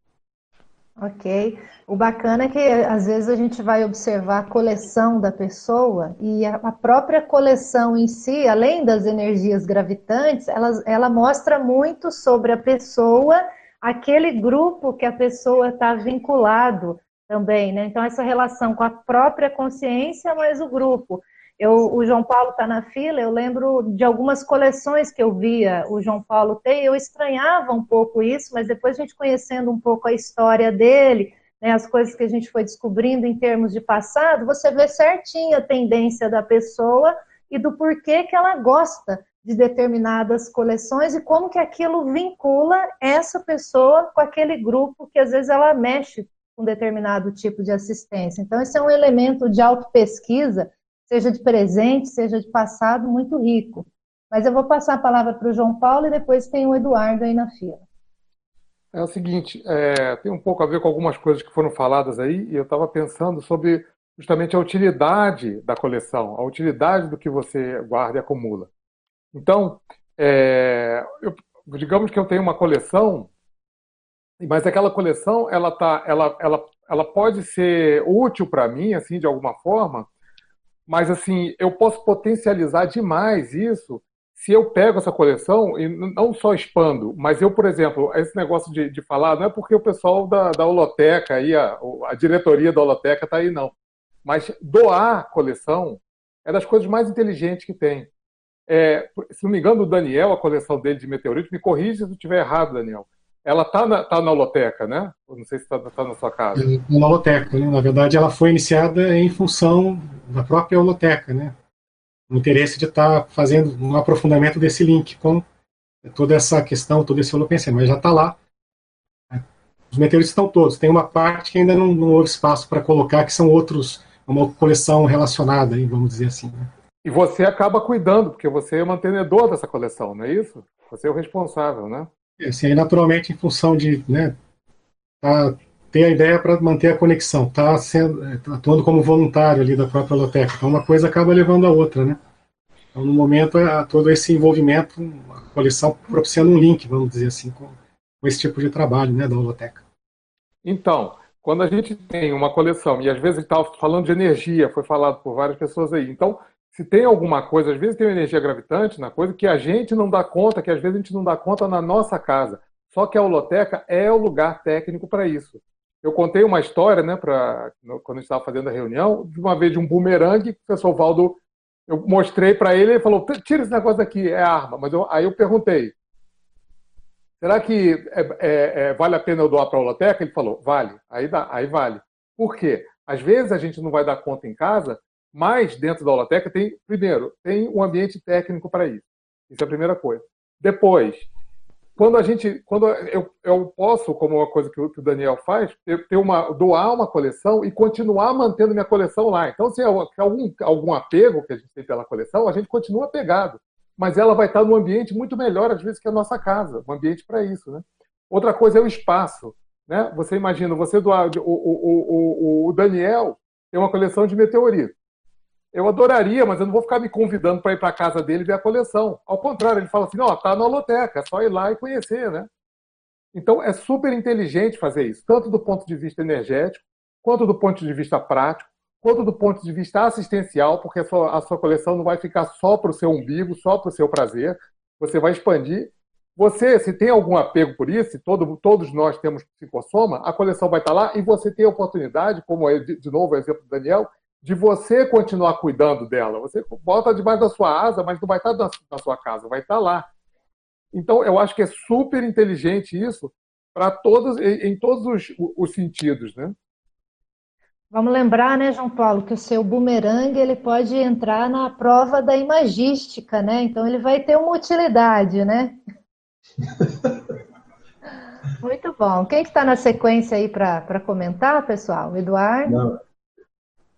Ok. O bacana é que às vezes a gente vai observar a coleção da pessoa e a própria coleção em si, além das energias gravitantes, ela, ela mostra muito sobre a pessoa, aquele grupo que a pessoa está vinculado também, né? Então, essa relação com a própria consciência, mas o grupo. Eu, o João Paulo está na fila, eu lembro de algumas coleções que eu via o João Paulo ter, eu estranhava um pouco isso, mas depois a gente conhecendo um pouco a história dele, né, as coisas que a gente foi descobrindo em termos de passado, você vê certinho a tendência da pessoa e do porquê que ela gosta de determinadas coleções e como que aquilo vincula essa pessoa com aquele grupo que às vezes ela mexe com determinado tipo de assistência. Então, esse é um elemento de autopesquisa seja de presente, seja de passado, muito rico. Mas eu vou passar a palavra para o João Paulo e depois tem o Eduardo aí na fila. É o seguinte, é, tem um pouco a ver com algumas coisas que foram faladas aí, e eu estava pensando sobre justamente a utilidade da coleção, a utilidade do que você guarda e acumula. Então, é, eu, digamos que eu tenho uma coleção, mas aquela coleção ela tá, ela, ela, ela pode ser útil para mim, assim, de alguma forma, mas assim, eu posso potencializar demais isso se eu pego essa coleção e não só expando, mas eu, por exemplo, esse negócio de, de falar, não é porque o pessoal da, da holoteca, aí, a, a diretoria da holoteca está aí, não. Mas doar coleção é das coisas mais inteligentes que tem. É, se não me engano, o Daniel, a coleção dele de meteoritos, me corrija se eu estiver errado, Daniel. Ela está na, tá na holoteca, né? não sei se está tá na sua casa. Na holoteca, né? Na verdade, ela foi iniciada em função da própria holoteca, né? O interesse de estar tá fazendo um aprofundamento desse link com toda essa questão, todo esse holopensamento, mas já está lá. Os meteoritos estão todos. Tem uma parte que ainda não, não houve espaço para colocar, que são outros uma coleção relacionada, vamos dizer assim. Né? E você acaba cuidando, porque você é o mantenedor dessa coleção, não é isso? Você é o responsável, né? É, assim, aí naturalmente, em função de né, tá, ter a ideia para manter a conexão, tá, sendo, é, tá atuando como voluntário ali da própria loteca. Então, uma coisa acaba levando a outra, né? Então, no momento, é, todo esse envolvimento, a coleção propiciando um link, vamos dizer assim, com, com esse tipo de trabalho né, da holoteca. Então, quando a gente tem uma coleção, e às vezes está falando de energia, foi falado por várias pessoas aí, então se tem alguma coisa, às vezes tem uma energia gravitante na coisa que a gente não dá conta, que às vezes a gente não dá conta na nossa casa. Só que a holoteca é o lugar técnico para isso. Eu contei uma história, né, pra, quando a gente estava fazendo a reunião, de uma vez de um bumerangue, que o professor Valdo, eu mostrei para ele, ele falou, tira esse negócio daqui, é arma. Mas eu, aí eu perguntei, será que é, é, é, vale a pena eu doar para a holoteca? Ele falou, vale, aí, dá, aí vale. Por quê? Às vezes a gente não vai dar conta em casa mas dentro da Holoteca tem, primeiro, tem um ambiente técnico para isso. Isso é a primeira coisa. Depois, quando a gente, quando eu, eu posso, como uma coisa que o, que o Daniel faz, ter, uma, doar uma coleção e continuar mantendo minha coleção lá. Então, se é algum, algum apego que a gente tem pela coleção, a gente continua apegado. Mas ela vai estar num ambiente muito melhor, às vezes, que a nossa casa. Um ambiente para isso, né? Outra coisa é o espaço. Né? Você imagina, você doar, o, o, o, o Daniel tem uma coleção de meteoritos. Eu adoraria, mas eu não vou ficar me convidando para ir para a casa dele ver a coleção. Ao contrário, ele fala assim: ó, tá na holoteca, é só ir lá e conhecer, né? Então é super inteligente fazer isso, tanto do ponto de vista energético, quanto do ponto de vista prático, quanto do ponto de vista assistencial, porque a sua, a sua coleção não vai ficar só para o seu umbigo, só para o seu prazer. Você vai expandir. Você, se tem algum apego por isso, todo, todos nós temos psicossoma, a coleção vai estar lá e você tem a oportunidade, como é, de novo o exemplo do Daniel, de você continuar cuidando dela. Você bota debaixo da sua asa, mas não vai estar na sua casa, vai estar lá. Então, eu acho que é super inteligente isso para todos, em todos os, os, sentidos, né? Vamos lembrar, né, João Paulo, que o seu bumerangue ele pode entrar na prova da imagística, né? Então ele vai ter uma utilidade, né? Muito bom. Quem está na sequência aí para comentar, pessoal? Eduardo? Não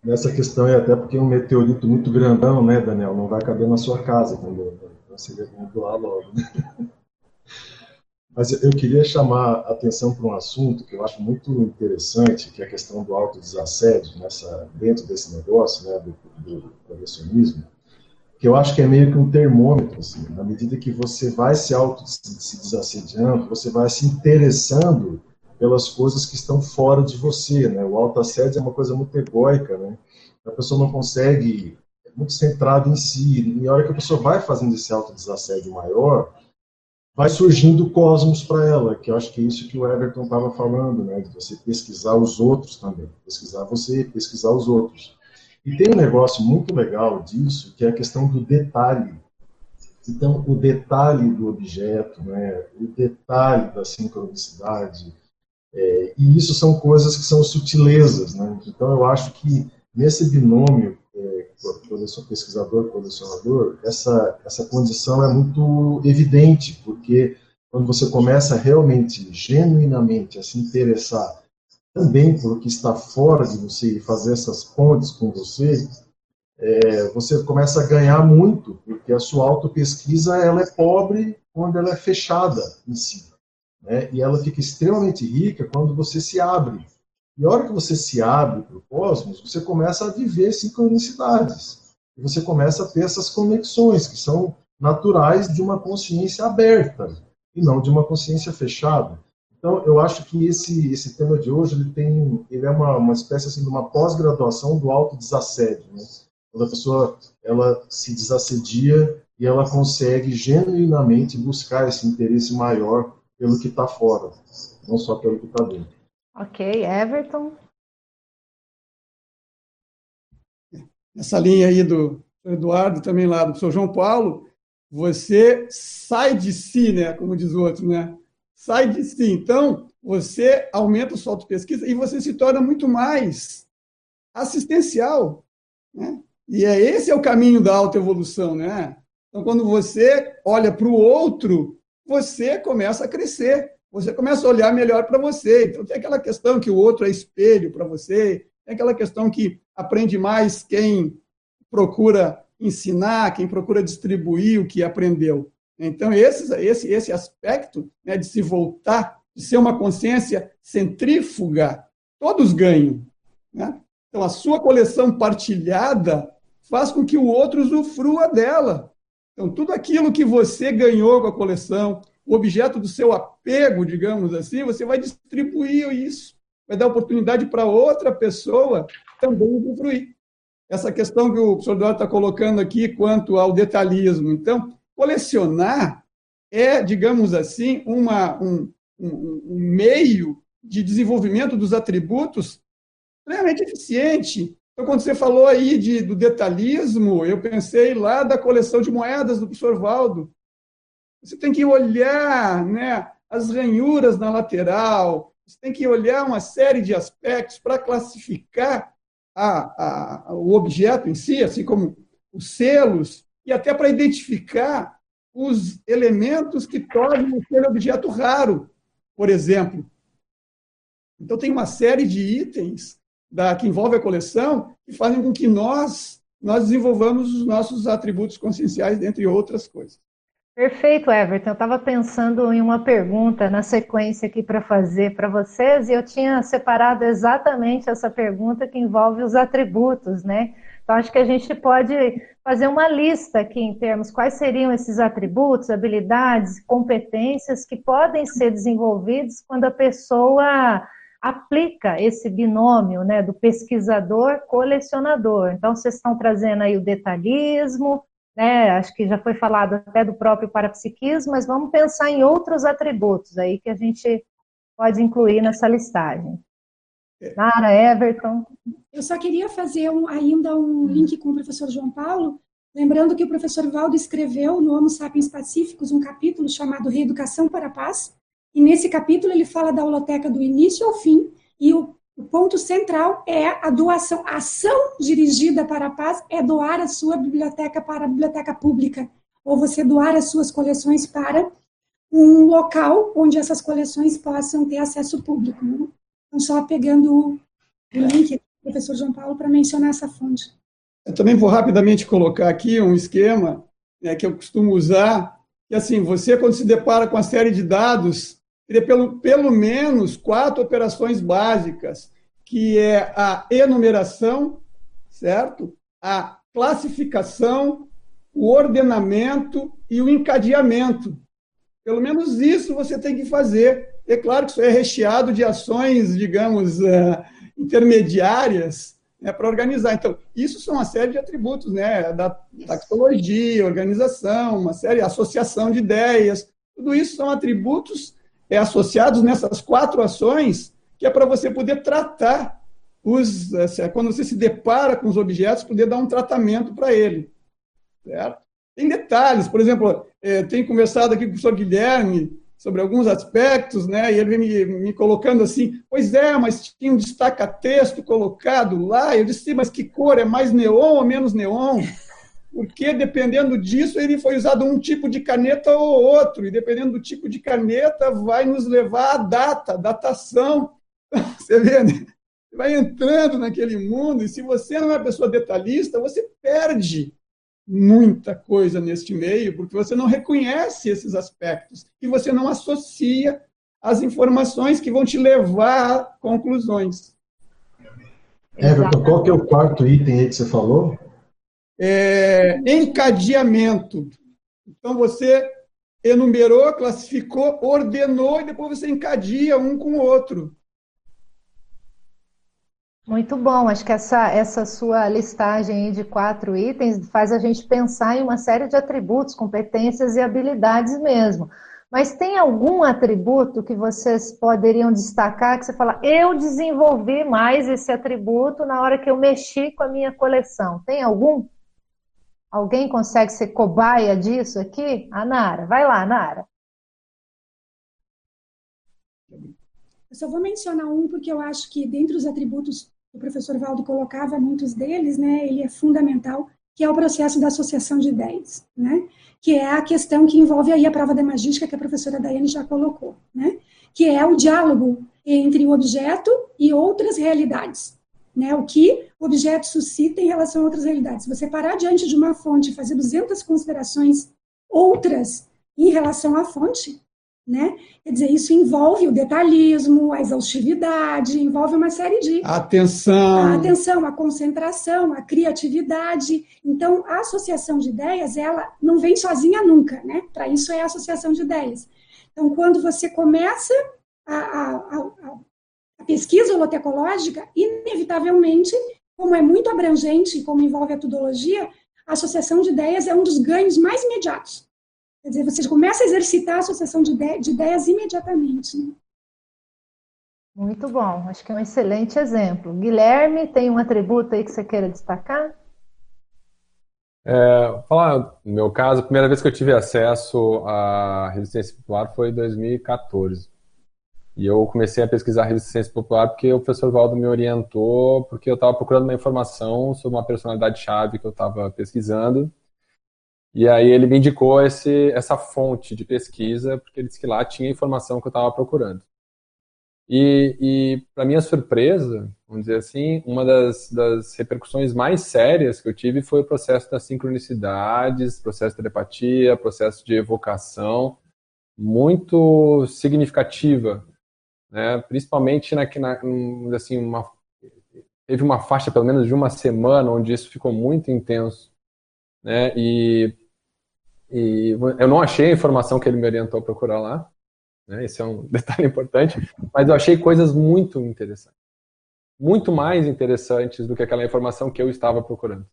nessa questão, e até porque é um meteorito muito grandão, né, Daniel? Não vai caber na sua casa, entendeu? Então seria bom logo. Né? Mas eu queria chamar a atenção para um assunto que eu acho muito interessante, que é a questão do autodesassédio nessa, dentro desse negócio, né, do, do colecionismo, que eu acho que é meio que um termômetro, assim, na medida que você vai se auto se desassediando, você vai se interessando pelas coisas que estão fora de você, né? O autoassédio é uma coisa muito egóica, né? A pessoa não consegue, é muito centrada em si. E a hora que a pessoa vai fazendo esse autodesassédio maior, vai surgindo cosmos para ela, que eu acho que é isso que o Everton estava falando, né? De você pesquisar os outros também. Pesquisar você, pesquisar os outros. E tem um negócio muito legal disso, que é a questão do detalhe. Então, o detalhe do objeto, né? o detalhe da sincronicidade, é, e isso são coisas que são sutilezas, né? Então eu acho que nesse binômio é, pesquisador colecionador essa essa condição é muito evidente porque quando você começa realmente genuinamente a se interessar também por o que está fora de você e fazer essas pontes com você é, você começa a ganhar muito porque a sua autopesquisa ela é pobre quando ela é fechada em si né? e ela fica extremamente rica quando você se abre. E a hora que você se abre para o cosmos, você começa a viver sincronicidades. E você começa a ter essas conexões que são naturais de uma consciência aberta e não de uma consciência fechada. Então, eu acho que esse, esse tema de hoje ele tem, ele é uma, uma espécie assim, de uma pós-graduação do autodesassédio. Né? Quando a pessoa ela se desassedia e ela consegue genuinamente buscar esse interesse maior pelo que está fora, não só pelo que está dentro. Ok, Everton. Essa linha aí do Eduardo, também lá do São João Paulo, você sai de si, né? Como diz o outro, né? Sai de si. Então, você aumenta a sua auto-pesquisa e você se torna muito mais assistencial. Né? E é esse é o caminho da autoevolução, né? Então, quando você olha para o outro você começa a crescer, você começa a olhar melhor para você. Então, tem aquela questão que o outro é espelho para você, é aquela questão que aprende mais quem procura ensinar, quem procura distribuir o que aprendeu. Então, esse, esse, esse aspecto né, de se voltar, de ser uma consciência centrífuga, todos ganham. Né? Então, a sua coleção partilhada faz com que o outro usufrua dela. Então, tudo aquilo que você ganhou com a coleção, o objeto do seu apego, digamos assim, você vai distribuir isso, vai dar oportunidade para outra pessoa também usufruir. Essa questão que o professor Eduardo está colocando aqui quanto ao detalhismo. Então, colecionar é, digamos assim, uma, um, um, um meio de desenvolvimento dos atributos extremamente eficiente. Então, quando você falou aí de, do detalhismo, eu pensei lá da coleção de moedas do professor Valdo. Você tem que olhar né, as ranhuras na lateral, você tem que olhar uma série de aspectos para classificar a, a, o objeto em si, assim como os selos, e até para identificar os elementos que tornam aquele objeto raro, por exemplo. Então, tem uma série de itens da, que envolve a coleção que fazem com que nós, nós desenvolvamos os nossos atributos conscienciais, dentre outras coisas. Perfeito, Everton. Eu estava pensando em uma pergunta na sequência aqui para fazer para vocês e eu tinha separado exatamente essa pergunta que envolve os atributos, né? Então, acho que a gente pode fazer uma lista aqui em termos quais seriam esses atributos, habilidades, competências que podem ser desenvolvidos quando a pessoa aplica esse binômio né, do pesquisador-colecionador. Então, vocês estão trazendo aí o detalhismo, né, acho que já foi falado até do próprio parapsiquismo, mas vamos pensar em outros atributos aí que a gente pode incluir nessa listagem. Nara, Everton. Eu só queria fazer um, ainda um link com o professor João Paulo, lembrando que o professor Valdo escreveu no Homo Sapiens Pacíficos um capítulo chamado Reeducação para a Paz, e nesse capítulo ele fala da holoteca do início ao fim, e o, o ponto central é a doação. A ação dirigida para a paz é doar a sua biblioteca para a biblioteca pública, ou você doar as suas coleções para um local onde essas coleções possam ter acesso público. Né? Então, só pegando o link do professor João Paulo para mencionar essa fonte. Eu também vou rapidamente colocar aqui um esquema né, que eu costumo usar, que assim, você quando se depara com a série de dados, teria pelo, pelo menos quatro operações básicas, que é a enumeração, certo? A classificação, o ordenamento e o encadeamento. Pelo menos isso você tem que fazer é claro que isso é recheado de ações, digamos, uh, intermediárias né, para organizar. Então, isso são uma série de atributos, né, da taxologia, organização, uma série, associação de ideias. Tudo isso são atributos é, associados nessas quatro ações que é para você poder tratar os, quando você se depara com os objetos, poder dar um tratamento para ele. Certo? Tem detalhes, por exemplo, é, tenho conversado aqui com o professor Guilherme sobre alguns aspectos, né? E ele vem me, me colocando assim, pois é, mas tinha um destaca-texto colocado lá. Eu disse, mas que cor? É mais neon ou menos neon? Porque dependendo disso, ele foi usado um tipo de caneta ou outro, e dependendo do tipo de caneta, vai nos levar à data, datação. Você vê, né? Vai entrando naquele mundo, e se você não é uma pessoa detalhista, você perde muita coisa neste meio, porque você não reconhece esses aspectos e você não associa as informações que vão te levar a conclusões. Everton, qual que é o quarto item aí que você falou? É, encadeamento. Então você enumerou, classificou, ordenou e depois você encadia um com o outro. Muito bom, acho que essa, essa sua listagem de quatro itens faz a gente pensar em uma série de atributos, competências e habilidades mesmo. Mas tem algum atributo que vocês poderiam destacar que você fala, eu desenvolvi mais esse atributo na hora que eu mexi com a minha coleção? Tem algum? Alguém consegue ser cobaia disso aqui? A Nara, vai lá, Nara. Eu só vou mencionar um porque eu acho que dentre os atributos o professor Valdo colocava muitos deles, né, ele é fundamental, que é o processo da associação de ideias, né, que é a questão que envolve aí a prova da magística que a professora Daiane já colocou, né, que é o diálogo entre o objeto e outras realidades. Né, o que o objeto suscita em relação a outras realidades. Se você parar diante de uma fonte e fazer 200 considerações outras em relação à fonte, né? Quer dizer, isso envolve o detalhismo, a exaustividade, envolve uma série de. A atenção. A atenção, a concentração, a criatividade. Então, a associação de ideias, ela não vem sozinha nunca, né? Para isso é a associação de ideias. Então, quando você começa a, a, a, a pesquisa holotecológica, inevitavelmente, como é muito abrangente, como envolve a tudologia, a associação de ideias é um dos ganhos mais imediatos. Quer dizer, você começa a exercitar a associação de, ide de ideias imediatamente. Né? Muito bom, acho que é um excelente exemplo. Guilherme, tem um atributo aí que você queira destacar? É, falar, no meu caso, a primeira vez que eu tive acesso à resistência popular foi em 2014. E eu comecei a pesquisar resistência popular porque o professor Valdo me orientou, porque eu estava procurando uma informação sobre uma personalidade-chave que eu estava pesquisando. E aí ele me indicou esse, essa fonte de pesquisa, porque ele disse que lá tinha a informação que eu estava procurando. E, e para minha surpresa, vamos dizer assim, uma das, das, repercussões mais sérias que eu tive foi o processo das sincronicidades, processo de telepatia, processo de evocação, muito significativa, né? principalmente na, na, assim, uma, teve uma faixa pelo menos de uma semana onde isso ficou muito intenso. Né? E e eu não achei a informação que ele me orientou a procurar lá, né? Esse é um detalhe importante, mas eu achei coisas muito interessantes. Muito mais interessantes do que aquela informação que eu estava procurando.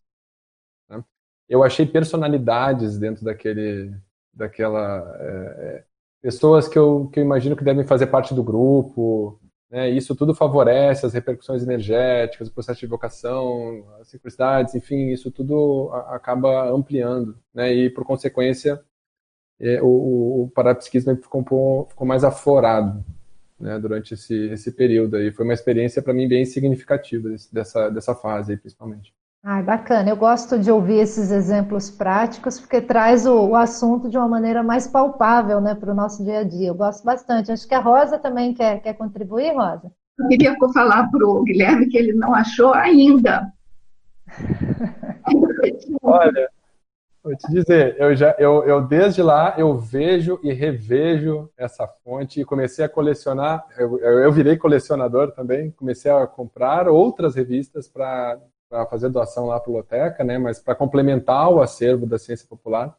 Né? Eu achei personalidades dentro daquele, daquela é, pessoas que eu, que eu imagino que devem fazer parte do grupo, né? Isso tudo favorece as repercussões energéticas, o processo de evocação, as sincronicidades, enfim, isso tudo acaba ampliando. Né? E, por consequência, é, o, o parapsiquismo ficou, ficou mais aflorado né, durante esse, esse período. aí. Foi uma experiência, para mim, bem significativa dessa, dessa fase, aí, principalmente. Ah, bacana. Eu gosto de ouvir esses exemplos práticos, porque traz o, o assunto de uma maneira mais palpável né, para o nosso dia a dia. Eu gosto bastante. Acho que a Rosa também quer, quer contribuir, Rosa. Eu queria falar para o Guilherme que ele não achou ainda. Olha, vou te dizer, eu, já, eu, eu desde lá eu vejo e revejo essa fonte e comecei a colecionar. Eu, eu virei colecionador também, comecei a comprar outras revistas para para fazer doação lá para a Loteca, né? Mas para complementar o acervo da ciência popular.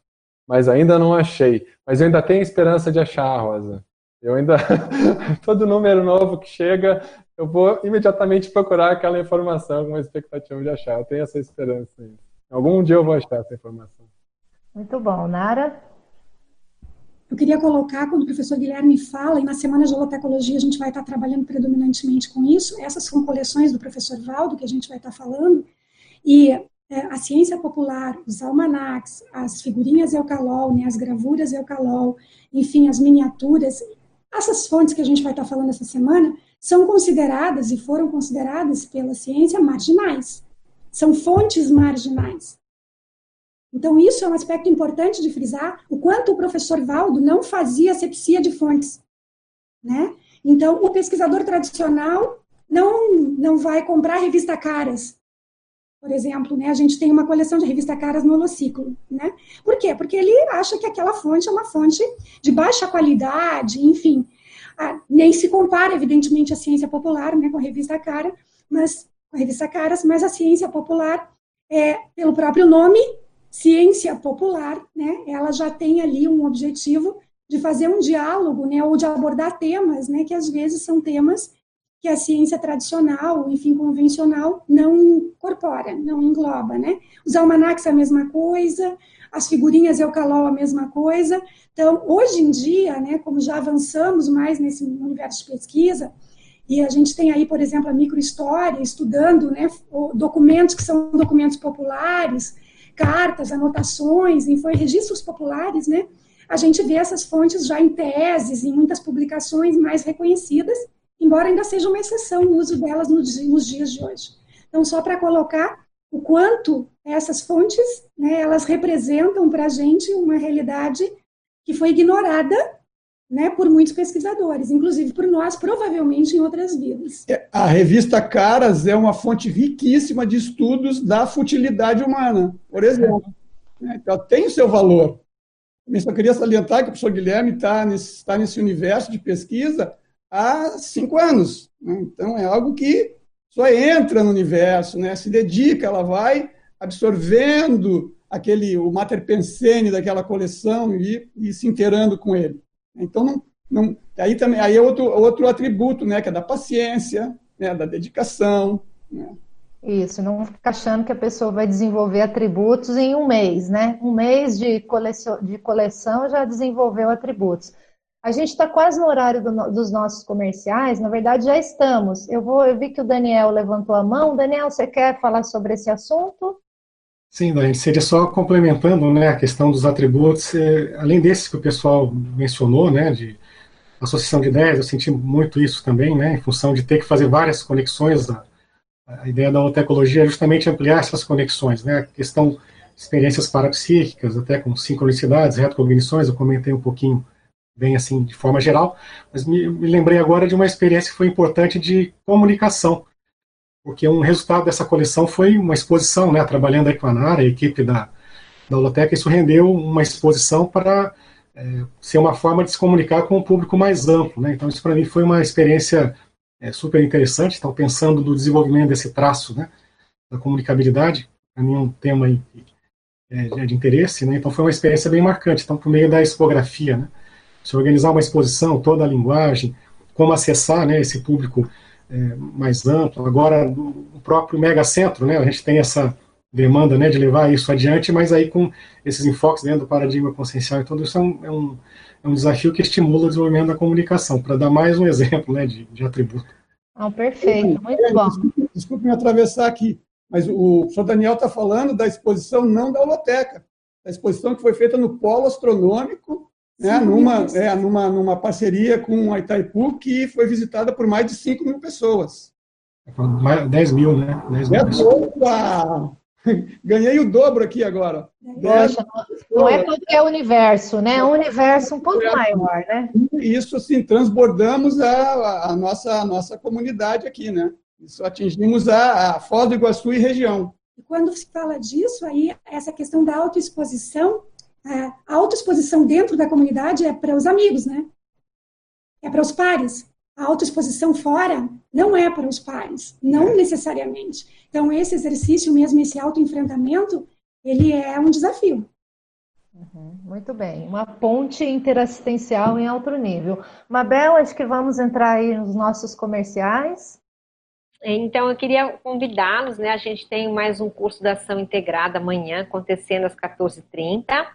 Mas ainda não achei. Mas eu ainda tenho esperança de achar, Rosa. Eu ainda todo número novo que chega, eu vou imediatamente procurar aquela informação com uma expectativa de achar. Eu tenho essa esperança. Ainda. Algum dia eu vou achar essa informação. Muito bom, Nara. Eu queria colocar, quando o professor Guilherme fala, e na Semana de Holotecologia a gente vai estar trabalhando predominantemente com isso, essas são coleções do professor Valdo que a gente vai estar falando, e é, a ciência popular, os almanacs, as figurinhas Eucalol, né, as gravuras Eucalol, enfim, as miniaturas, essas fontes que a gente vai estar falando essa semana, são consideradas e foram consideradas pela ciência marginais. São fontes marginais. Então, isso é um aspecto importante de frisar, o quanto o professor Valdo não fazia asepsia de fontes. Né? Então, o pesquisador tradicional não, não vai comprar revista Caras, por exemplo, né? A gente tem uma coleção de revista Caras no Holociclo, né? Por quê? Porque ele acha que aquela fonte é uma fonte de baixa qualidade, enfim. Ah, nem se compara, evidentemente, a ciência popular, né, com a revista Cara, mas a revista Caras, mas a ciência popular, é, pelo próprio nome, ciência popular, né, ela já tem ali um objetivo de fazer um diálogo, né, ou de abordar temas, né, que às vezes são temas que a ciência tradicional, enfim, convencional, não incorpora, não engloba, né? Os almanacs a mesma coisa, as figurinhas Eucalol a mesma coisa. Então, hoje em dia, né, como já avançamos mais nesse universo de pesquisa, e a gente tem aí, por exemplo, a microhistória, estudando né, documentos que são documentos populares, cartas, anotações, enfim, registros populares, né? A gente vê essas fontes já em teses, em muitas publicações mais reconhecidas, embora ainda seja uma exceção o uso delas nos dias de hoje. Então, só para colocar o quanto essas fontes, né, elas representam para a gente uma realidade que foi ignorada né, por muitos pesquisadores, inclusive por nós, provavelmente em outras vidas. É, a revista Caras é uma fonte riquíssima de estudos da futilidade humana, por exemplo. Né? Então, tem o seu valor. Eu só queria salientar que o professor Guilherme está nesse, tá nesse universo de pesquisa há cinco anos. Né? Então, é algo que só entra no universo, né? se dedica, ela vai absorvendo aquele o mater pensene daquela coleção e, e se inteirando com ele. Então, não, não, aí também aí é outro, outro atributo, né, que é da paciência, né, da dedicação. Né. Isso, não ficar achando que a pessoa vai desenvolver atributos em um mês, né? Um mês de coleção, de coleção já desenvolveu atributos. A gente está quase no horário do, dos nossos comerciais, na verdade já estamos. Eu vou, eu vi que o Daniel levantou a mão. Daniel, você quer falar sobre esse assunto? Sim, Dani, seria só complementando né, a questão dos atributos, é, além desses que o pessoal mencionou, né, de associação de ideias, eu senti muito isso também, né, em função de ter que fazer várias conexões. A, a ideia da holotecologia é justamente ampliar essas conexões, né, a questão de experiências parapsíquicas, até com sincronicidades, retrocognições, eu comentei um pouquinho bem assim, de forma geral, mas me, me lembrei agora de uma experiência que foi importante de comunicação, porque um resultado dessa coleção foi uma exposição, né, trabalhando aí com a Nara, a equipe da, da Holoteca, isso rendeu uma exposição para é, ser uma forma de se comunicar com um público mais amplo. Né? Então, isso para mim foi uma experiência é, super interessante. Então, pensando no desenvolvimento desse traço né, da comunicabilidade, para mim é um tema aí, é, de interesse. Né? Então, foi uma experiência bem marcante. Então, por meio da expografia, né? se organizar uma exposição, toda a linguagem, como acessar né, esse público é, mais amplo. Agora, o próprio megacentro, né, a gente tem essa demanda né, de levar isso adiante, mas aí com esses enfoques dentro do paradigma consciencial e tudo isso é um, é um, é um desafio que estimula o desenvolvimento da comunicação, para dar mais um exemplo né, de, de atributo. Ah, perfeito, muito bom. Desculpe, desculpe me atravessar aqui, mas o professor Daniel está falando da exposição não da holoteca, da exposição que foi feita no Polo Astronômico né, numa, é, numa, numa parceria com a Itaipu, que foi visitada por mais de 5 mil pessoas. 10 mil, né? 10 mil. Opa! Ganhei o dobro aqui agora. Poxa, não é qualquer universo, né? É um universo um pouco maior, né? Isso, assim, transbordamos a, a, nossa, a nossa comunidade aqui, né? Isso atingimos a, a Foz do Iguaçu e região. E quando se fala disso, aí essa questão da autoexposição é, a autoexposição dentro da comunidade é para os amigos, né? É para os pares. A autoexposição fora não é para os pares, não necessariamente. Então, esse exercício mesmo, esse autoenfrentamento, ele é um desafio. Uhum, muito bem. Uma ponte interassistencial em alto nível. Mabel, acho que vamos entrar aí nos nossos comerciais. Então, eu queria convidá-los, né? A gente tem mais um curso da ação integrada amanhã, acontecendo às 14h30.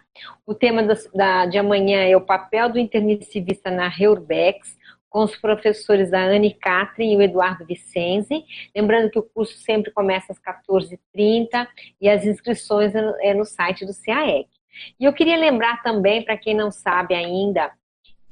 O tema do, da, de amanhã é o papel do intermissivista na Reurbex, com os professores a Anne Catrin e o Eduardo Vicenzi. Lembrando que o curso sempre começa às 14h30 e as inscrições é, é no site do CAEC. E eu queria lembrar também, para quem não sabe ainda,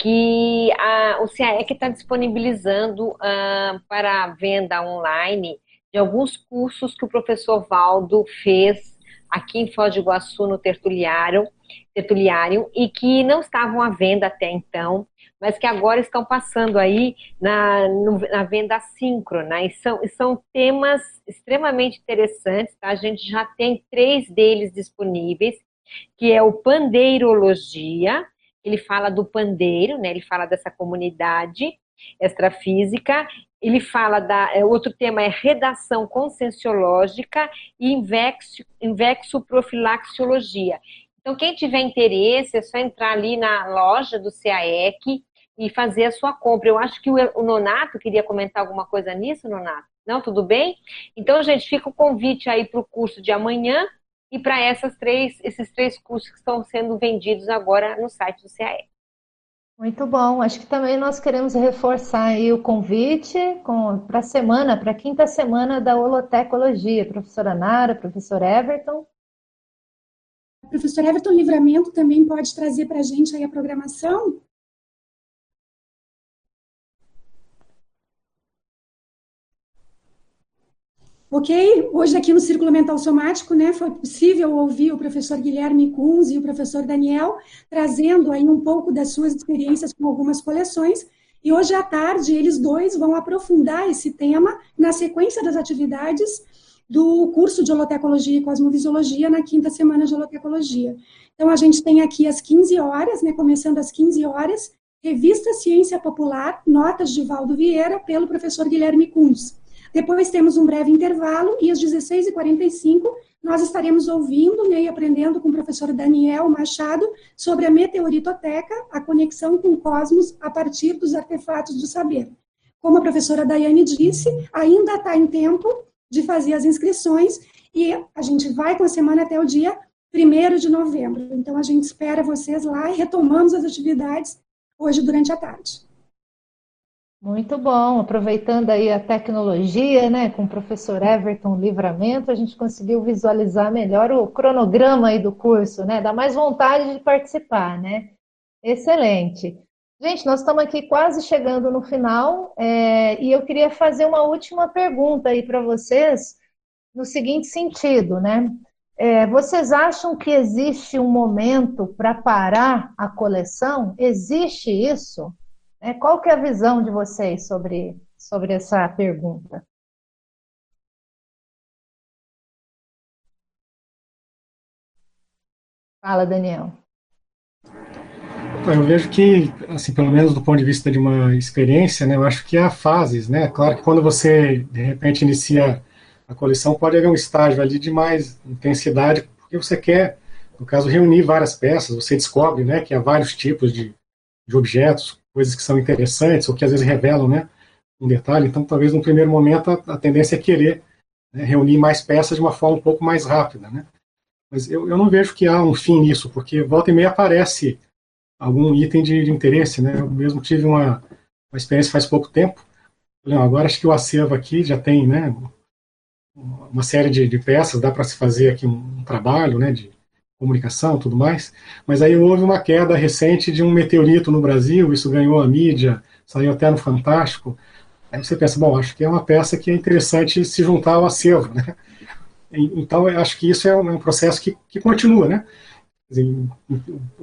que a, o CAEC está disponibilizando uh, para venda online de alguns cursos que o professor Valdo fez aqui em Foz do Iguaçu, no Tertuliário, Tertuliário, e que não estavam à venda até então, mas que agora estão passando aí na, na venda síncrona, e são, são temas extremamente interessantes, tá? A gente já tem três deles disponíveis, que é o Pandeirologia, ele fala do pandeiro, né? Ele fala dessa comunidade extrafísica. Ele fala da. É, outro tema é redação conscienciológica e invexo, invexoprofilaxiologia. Então, quem tiver interesse, é só entrar ali na loja do CAEC e fazer a sua compra. Eu acho que o Nonato queria comentar alguma coisa nisso, Nonato. Não, tudo bem? Então, gente, fica o convite aí para o curso de amanhã, e para essas três, esses três cursos que estão sendo vendidos agora no site do CAE. Muito bom. Acho que também nós queremos reforçar aí o convite para a semana, para a quinta semana da holotecologia. Professora Nara, professor Everton. Professor Everton Livramento também pode trazer para a gente aí a programação? Ok, hoje aqui no Círculo Mental Somático, né, foi possível ouvir o professor Guilherme Kunz e o professor Daniel trazendo aí um pouco das suas experiências com algumas coleções, e hoje à tarde eles dois vão aprofundar esse tema na sequência das atividades do curso de Holotecologia e Cosmovisiologia na quinta semana de Holotecologia. Então a gente tem aqui às 15 horas, né, começando às 15 horas, Revista Ciência Popular, notas de Valdo Vieira, pelo professor Guilherme Kunz. Depois temos um breve intervalo e às 16h45 nós estaremos ouvindo né, e aprendendo com o professor Daniel Machado sobre a meteoritoteca, a conexão com o cosmos a partir dos artefatos do saber. Como a professora Daiane disse, ainda está em tempo de fazer as inscrições e a gente vai com a semana até o dia 1 de novembro. Então a gente espera vocês lá e retomamos as atividades hoje durante a tarde. Muito bom, aproveitando aí a tecnologia, né, com o professor Everton Livramento, a gente conseguiu visualizar melhor o cronograma aí do curso, né, dá mais vontade de participar, né, excelente. Gente, nós estamos aqui quase chegando no final é, e eu queria fazer uma última pergunta aí para vocês, no seguinte sentido, né, é, vocês acham que existe um momento para parar a coleção? Existe isso? É, qual que é a visão de vocês sobre, sobre essa pergunta? Fala, Daniel. Eu vejo que, assim, pelo menos do ponto de vista de uma experiência, né, eu acho que há fases, né? Claro que quando você, de repente, inicia a coleção, pode haver um estágio ali de mais intensidade, porque você quer, no caso, reunir várias peças, você descobre, né, que há vários tipos de, de objetos, coisas que são interessantes ou que às vezes revelam né, um detalhe. Então, talvez no primeiro momento a, a tendência é querer né, reunir mais peças de uma forma um pouco mais rápida. Né? Mas eu, eu não vejo que há um fim nisso, porque volta e meia aparece algum item de, de interesse. Né? Eu mesmo tive uma, uma experiência faz pouco tempo. Não, agora acho que o acervo aqui já tem né, uma série de, de peças, dá para se fazer aqui um, um trabalho né, de, comunicação tudo mais, mas aí houve uma queda recente de um meteorito no Brasil, isso ganhou a mídia, saiu até no Fantástico. Aí você pensa, bom, acho que é uma peça que é interessante se juntar ao acervo, né? Então, eu acho que isso é um processo que, que continua, né?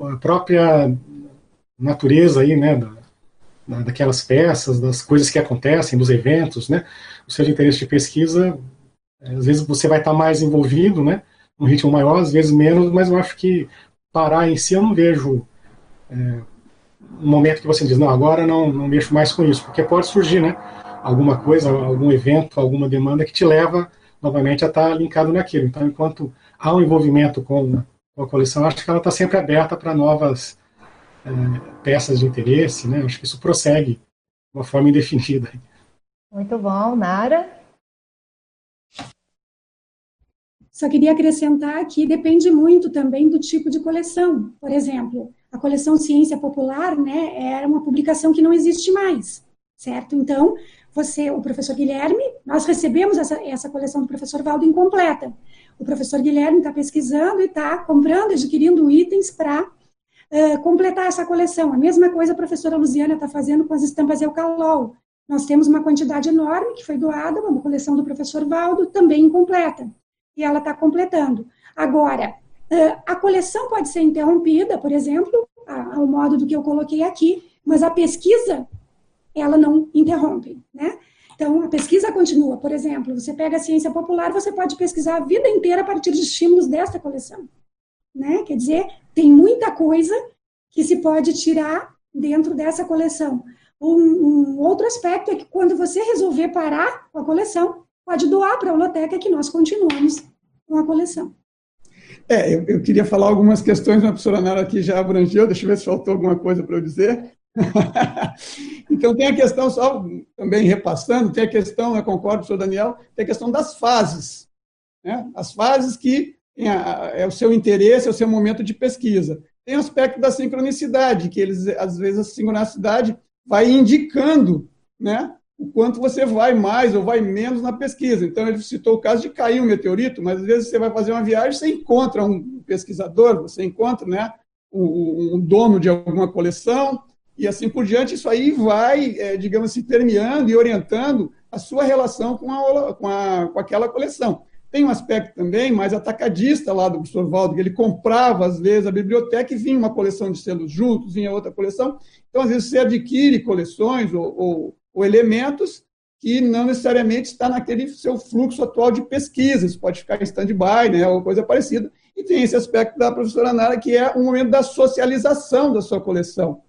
A própria natureza aí, né, da, daquelas peças, das coisas que acontecem, dos eventos, né? O seu interesse de pesquisa, às vezes você vai estar mais envolvido, né? Um ritmo maior, às vezes menos, mas eu acho que parar em si eu não vejo é, um momento que você diz, não, agora não, não mexo mais com isso, porque pode surgir, né, alguma coisa, algum evento, alguma demanda que te leva novamente a estar linkado naquilo. Então, enquanto há um envolvimento com, com a coleção, acho que ela está sempre aberta para novas é, peças de interesse, né, acho que isso prossegue de uma forma indefinida. Muito bom, Nara? Só queria acrescentar que depende muito também do tipo de coleção. Por exemplo, a coleção Ciência Popular, né, era uma publicação que não existe mais, certo? Então, você, o professor Guilherme, nós recebemos essa, essa coleção do professor Valdo incompleta. O professor Guilherme está pesquisando e está comprando, adquirindo itens para uh, completar essa coleção. A mesma coisa a professora Luziana está fazendo com as estampas Eucalol. Nós temos uma quantidade enorme que foi doada, uma coleção do professor Valdo, também incompleta e ela está completando. Agora, a coleção pode ser interrompida, por exemplo, ao modo do que eu coloquei aqui, mas a pesquisa, ela não interrompe, né? Então, a pesquisa continua. Por exemplo, você pega a ciência popular, você pode pesquisar a vida inteira a partir de estímulos desta coleção. Né? Quer dizer, tem muita coisa que se pode tirar dentro dessa coleção. Um, um outro aspecto é que quando você resolver parar com a coleção, pode doar para a Holoteca que nós continuamos com a coleção. É, eu, eu queria falar algumas questões, a professora Nara aqui já abrangeu, deixa eu ver se faltou alguma coisa para eu dizer. então, tem a questão, só também repassando, tem a questão, eu concordo senhor Daniel, tem a questão das fases. Né? As fases que é o seu interesse, é o seu momento de pesquisa. Tem o aspecto da sincronicidade, que eles, às vezes, a sincronicidade vai indicando né, o quanto você vai mais ou vai menos na pesquisa. Então, ele citou o caso de cair um meteorito, mas às vezes você vai fazer uma viagem, você encontra um pesquisador, você encontra né, um, dono de alguma coleção, e assim por diante. Isso aí vai, é, digamos assim, permeando e orientando a sua relação com, a, com, a, com aquela coleção. Tem um aspecto também mais atacadista lá do professor Valdo, que ele comprava, às vezes, a biblioteca e vinha uma coleção de selos juntos, vinha outra coleção. Então, às vezes, você adquire coleções ou, ou, ou elementos que não necessariamente está naquele seu fluxo atual de pesquisa. Isso pode ficar em stand-by, né, ou coisa parecida. E tem esse aspecto da professora Nara, que é o momento da socialização da sua coleção.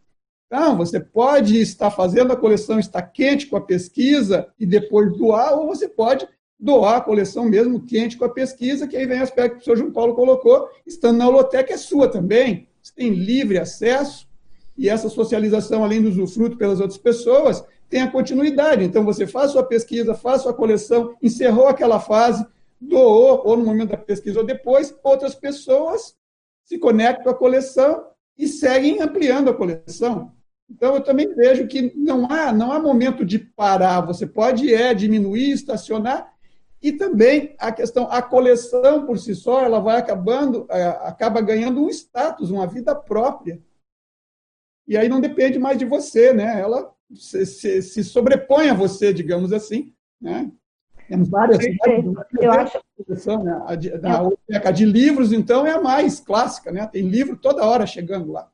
Então, você pode estar fazendo a coleção, estar quente com a pesquisa e depois doar, ou você pode doar a coleção mesmo quente com a pesquisa, que aí vem o aspecto que o senhor João Paulo colocou, estando na holoteca é sua também, você tem livre acesso, e essa socialização, além do usufruto pelas outras pessoas, tem a continuidade. Então, você faz sua pesquisa, faz sua coleção, encerrou aquela fase, doou, ou no momento da pesquisa ou depois, outras pessoas se conectam à coleção e seguem ampliando a coleção. Então, eu também vejo que não há, não há momento de parar. Você pode é diminuir, estacionar, e também a questão, a coleção por si só, ela vai acabando, acaba ganhando um status, uma vida própria. E aí não depende mais de você, né? Ela se, se, se sobrepõe a você, digamos assim, né? Temos várias. várias eu acho. Né? A, de, a de livros, então, é a mais clássica, né? Tem livro toda hora chegando lá.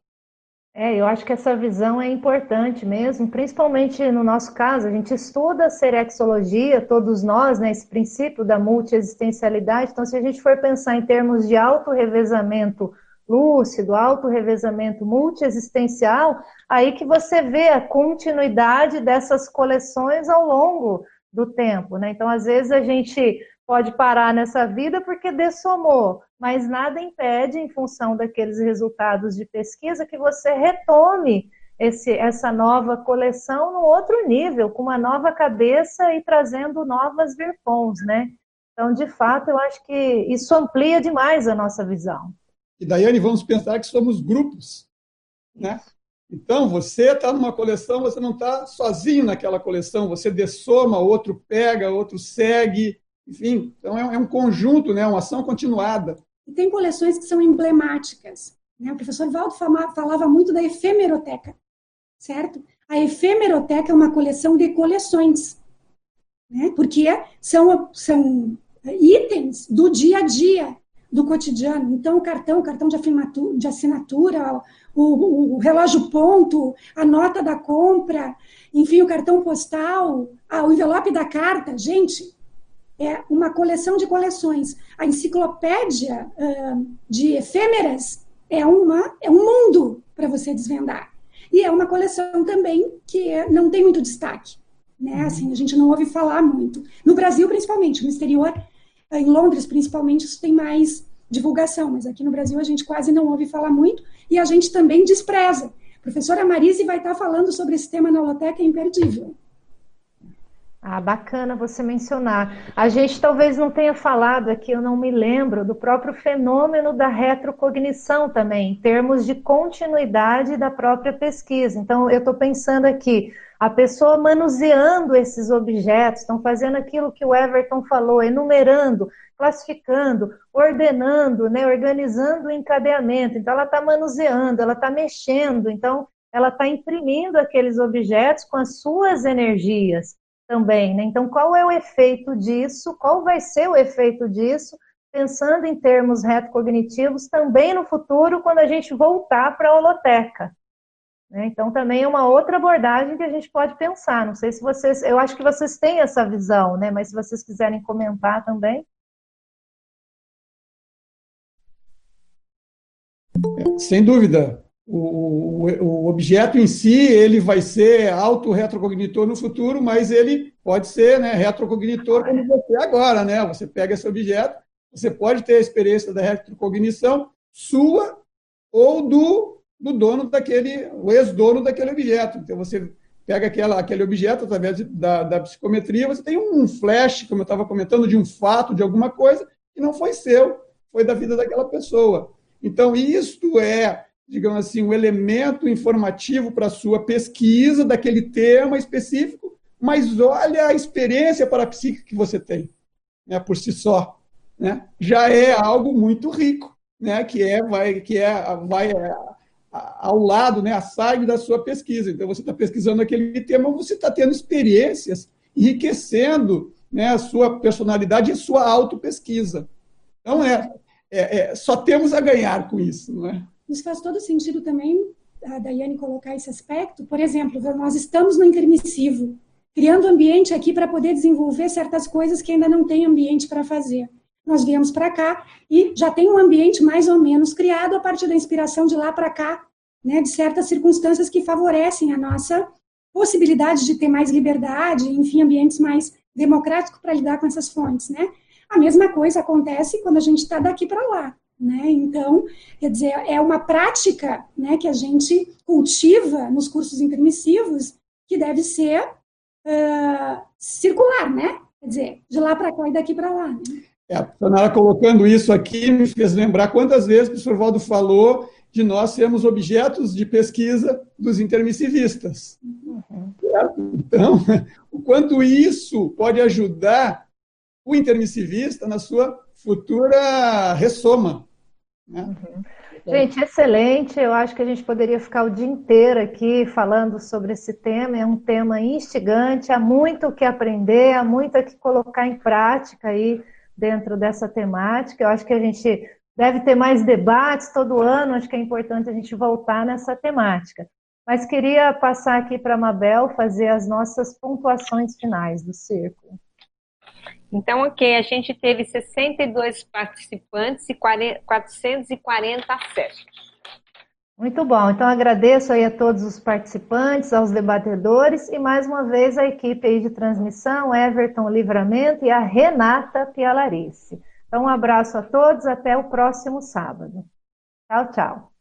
É, eu acho que essa visão é importante mesmo, principalmente no nosso caso, a gente estuda serexologia, todos nós, né, esse princípio da multiexistencialidade, então se a gente for pensar em termos de autorrevezamento lúcido, autorrevezamento multiexistencial, aí que você vê a continuidade dessas coleções ao longo do tempo, né? Então, às vezes a gente pode parar nessa vida porque dessomou, mas nada impede, em função daqueles resultados de pesquisa, que você retome esse, essa nova coleção no outro nível, com uma nova cabeça e trazendo novas virpons, né? Então, de fato, eu acho que isso amplia demais a nossa visão. E, Daiane, vamos pensar que somos grupos, né? Então, você está numa coleção, você não está sozinho naquela coleção, você dessoma, outro pega, outro segue, enfim, então é, é um conjunto, né, uma ação continuada. E tem coleções que são emblemáticas. Né? O professor Valdo falava muito da efemeroteca, certo? A efemeroteca é uma coleção de coleções, né? porque são, são itens do dia a dia, do cotidiano. Então, o cartão, o cartão de, de assinatura, o, o, relógio ponto, a nota da compra, enfim, o cartão postal, o envelope da carta. Gente, é uma coleção de coleções. A enciclopédia uh, de efêmeras é, uma, é um mundo para você desvendar. E é uma coleção também que não tem muito destaque. Né? Uhum. Assim, a gente não ouve falar muito. No Brasil, principalmente. No exterior, em Londres, principalmente, isso tem mais divulgação. Mas aqui no Brasil, a gente quase não ouve falar muito. E a gente também despreza. A professora Marise vai estar falando sobre esse tema na Holoteca, é imperdível. Ah, bacana você mencionar. A gente talvez não tenha falado aqui, eu não me lembro, do próprio fenômeno da retrocognição também, em termos de continuidade da própria pesquisa. Então, eu estou pensando aqui, a pessoa manuseando esses objetos, estão fazendo aquilo que o Everton falou, enumerando, classificando, ordenando, né, organizando o encadeamento. Então, ela está manuseando, ela está mexendo, então, ela está imprimindo aqueles objetos com as suas energias também. Né? Então, qual é o efeito disso? Qual vai ser o efeito disso? Pensando em termos retrocognitivos também no futuro, quando a gente voltar para a holoteca. Né? Então, também é uma outra abordagem que a gente pode pensar. Não sei se vocês, eu acho que vocês têm essa visão, né? mas se vocês quiserem comentar também. Sem dúvida o, o, objeto em si ele vai ser auto-retrocognitor no futuro, mas ele pode ser né, retrocognitor como você agora. Né? Você pega esse objeto, você pode ter a experiência da retrocognição sua ou do, do dono daquele, o ex-dono daquele objeto. Então você pega aquela, aquele objeto através da, da psicometria, você tem um flash, como eu estava comentando, de um fato, de alguma coisa, que não foi seu, foi da vida daquela pessoa. Então, isto é digamos assim, um elemento informativo para a sua pesquisa daquele tema específico, mas olha a experiência parapsíquica que você tem, né, por si só, né? Já é algo muito rico, né, que é vai que é vai é, ao lado, né, a side da sua pesquisa. Então você está pesquisando aquele tema, você está tendo experiências enriquecendo né, a sua personalidade e a sua autopesquisa. Então, é, é, é, só temos a ganhar com isso, não é? Isso faz todo sentido também, a Daiane colocar esse aspecto. Por exemplo, nós estamos no intermissivo, criando ambiente aqui para poder desenvolver certas coisas que ainda não tem ambiente para fazer. Nós viemos para cá e já tem um ambiente mais ou menos criado a partir da inspiração de lá para cá, né, de certas circunstâncias que favorecem a nossa possibilidade de ter mais liberdade, enfim, ambientes mais democráticos para lidar com essas fontes, né? A mesma coisa acontece quando a gente está daqui para lá, né? Então, quer dizer, é uma prática, né, que a gente cultiva nos cursos intermissivos que deve ser uh, circular, né? Quer dizer, de lá para cá e daqui para lá. Né? É, a Sonara colocando isso aqui me fez lembrar quantas vezes o professor Valdo falou de nós sermos objetos de pesquisa dos intermissivistas. Então, o quanto isso pode ajudar o intermissivista na sua futura ressoma. Né? Uhum. Gente, excelente. Eu acho que a gente poderia ficar o dia inteiro aqui falando sobre esse tema. É um tema instigante, há muito o que aprender, há muito o que colocar em prática aí dentro dessa temática. Eu acho que a gente deve ter mais debates todo ano, acho que é importante a gente voltar nessa temática. Mas queria passar aqui para a Mabel fazer as nossas pontuações finais do círculo. Então, ok, a gente teve 62 participantes e 440 acessos. Muito bom. Então agradeço aí a todos os participantes, aos debatedores e mais uma vez a equipe aí de transmissão, Everton Livramento e a Renata Pialarice. Então um abraço a todos, até o próximo sábado. Tchau, tchau.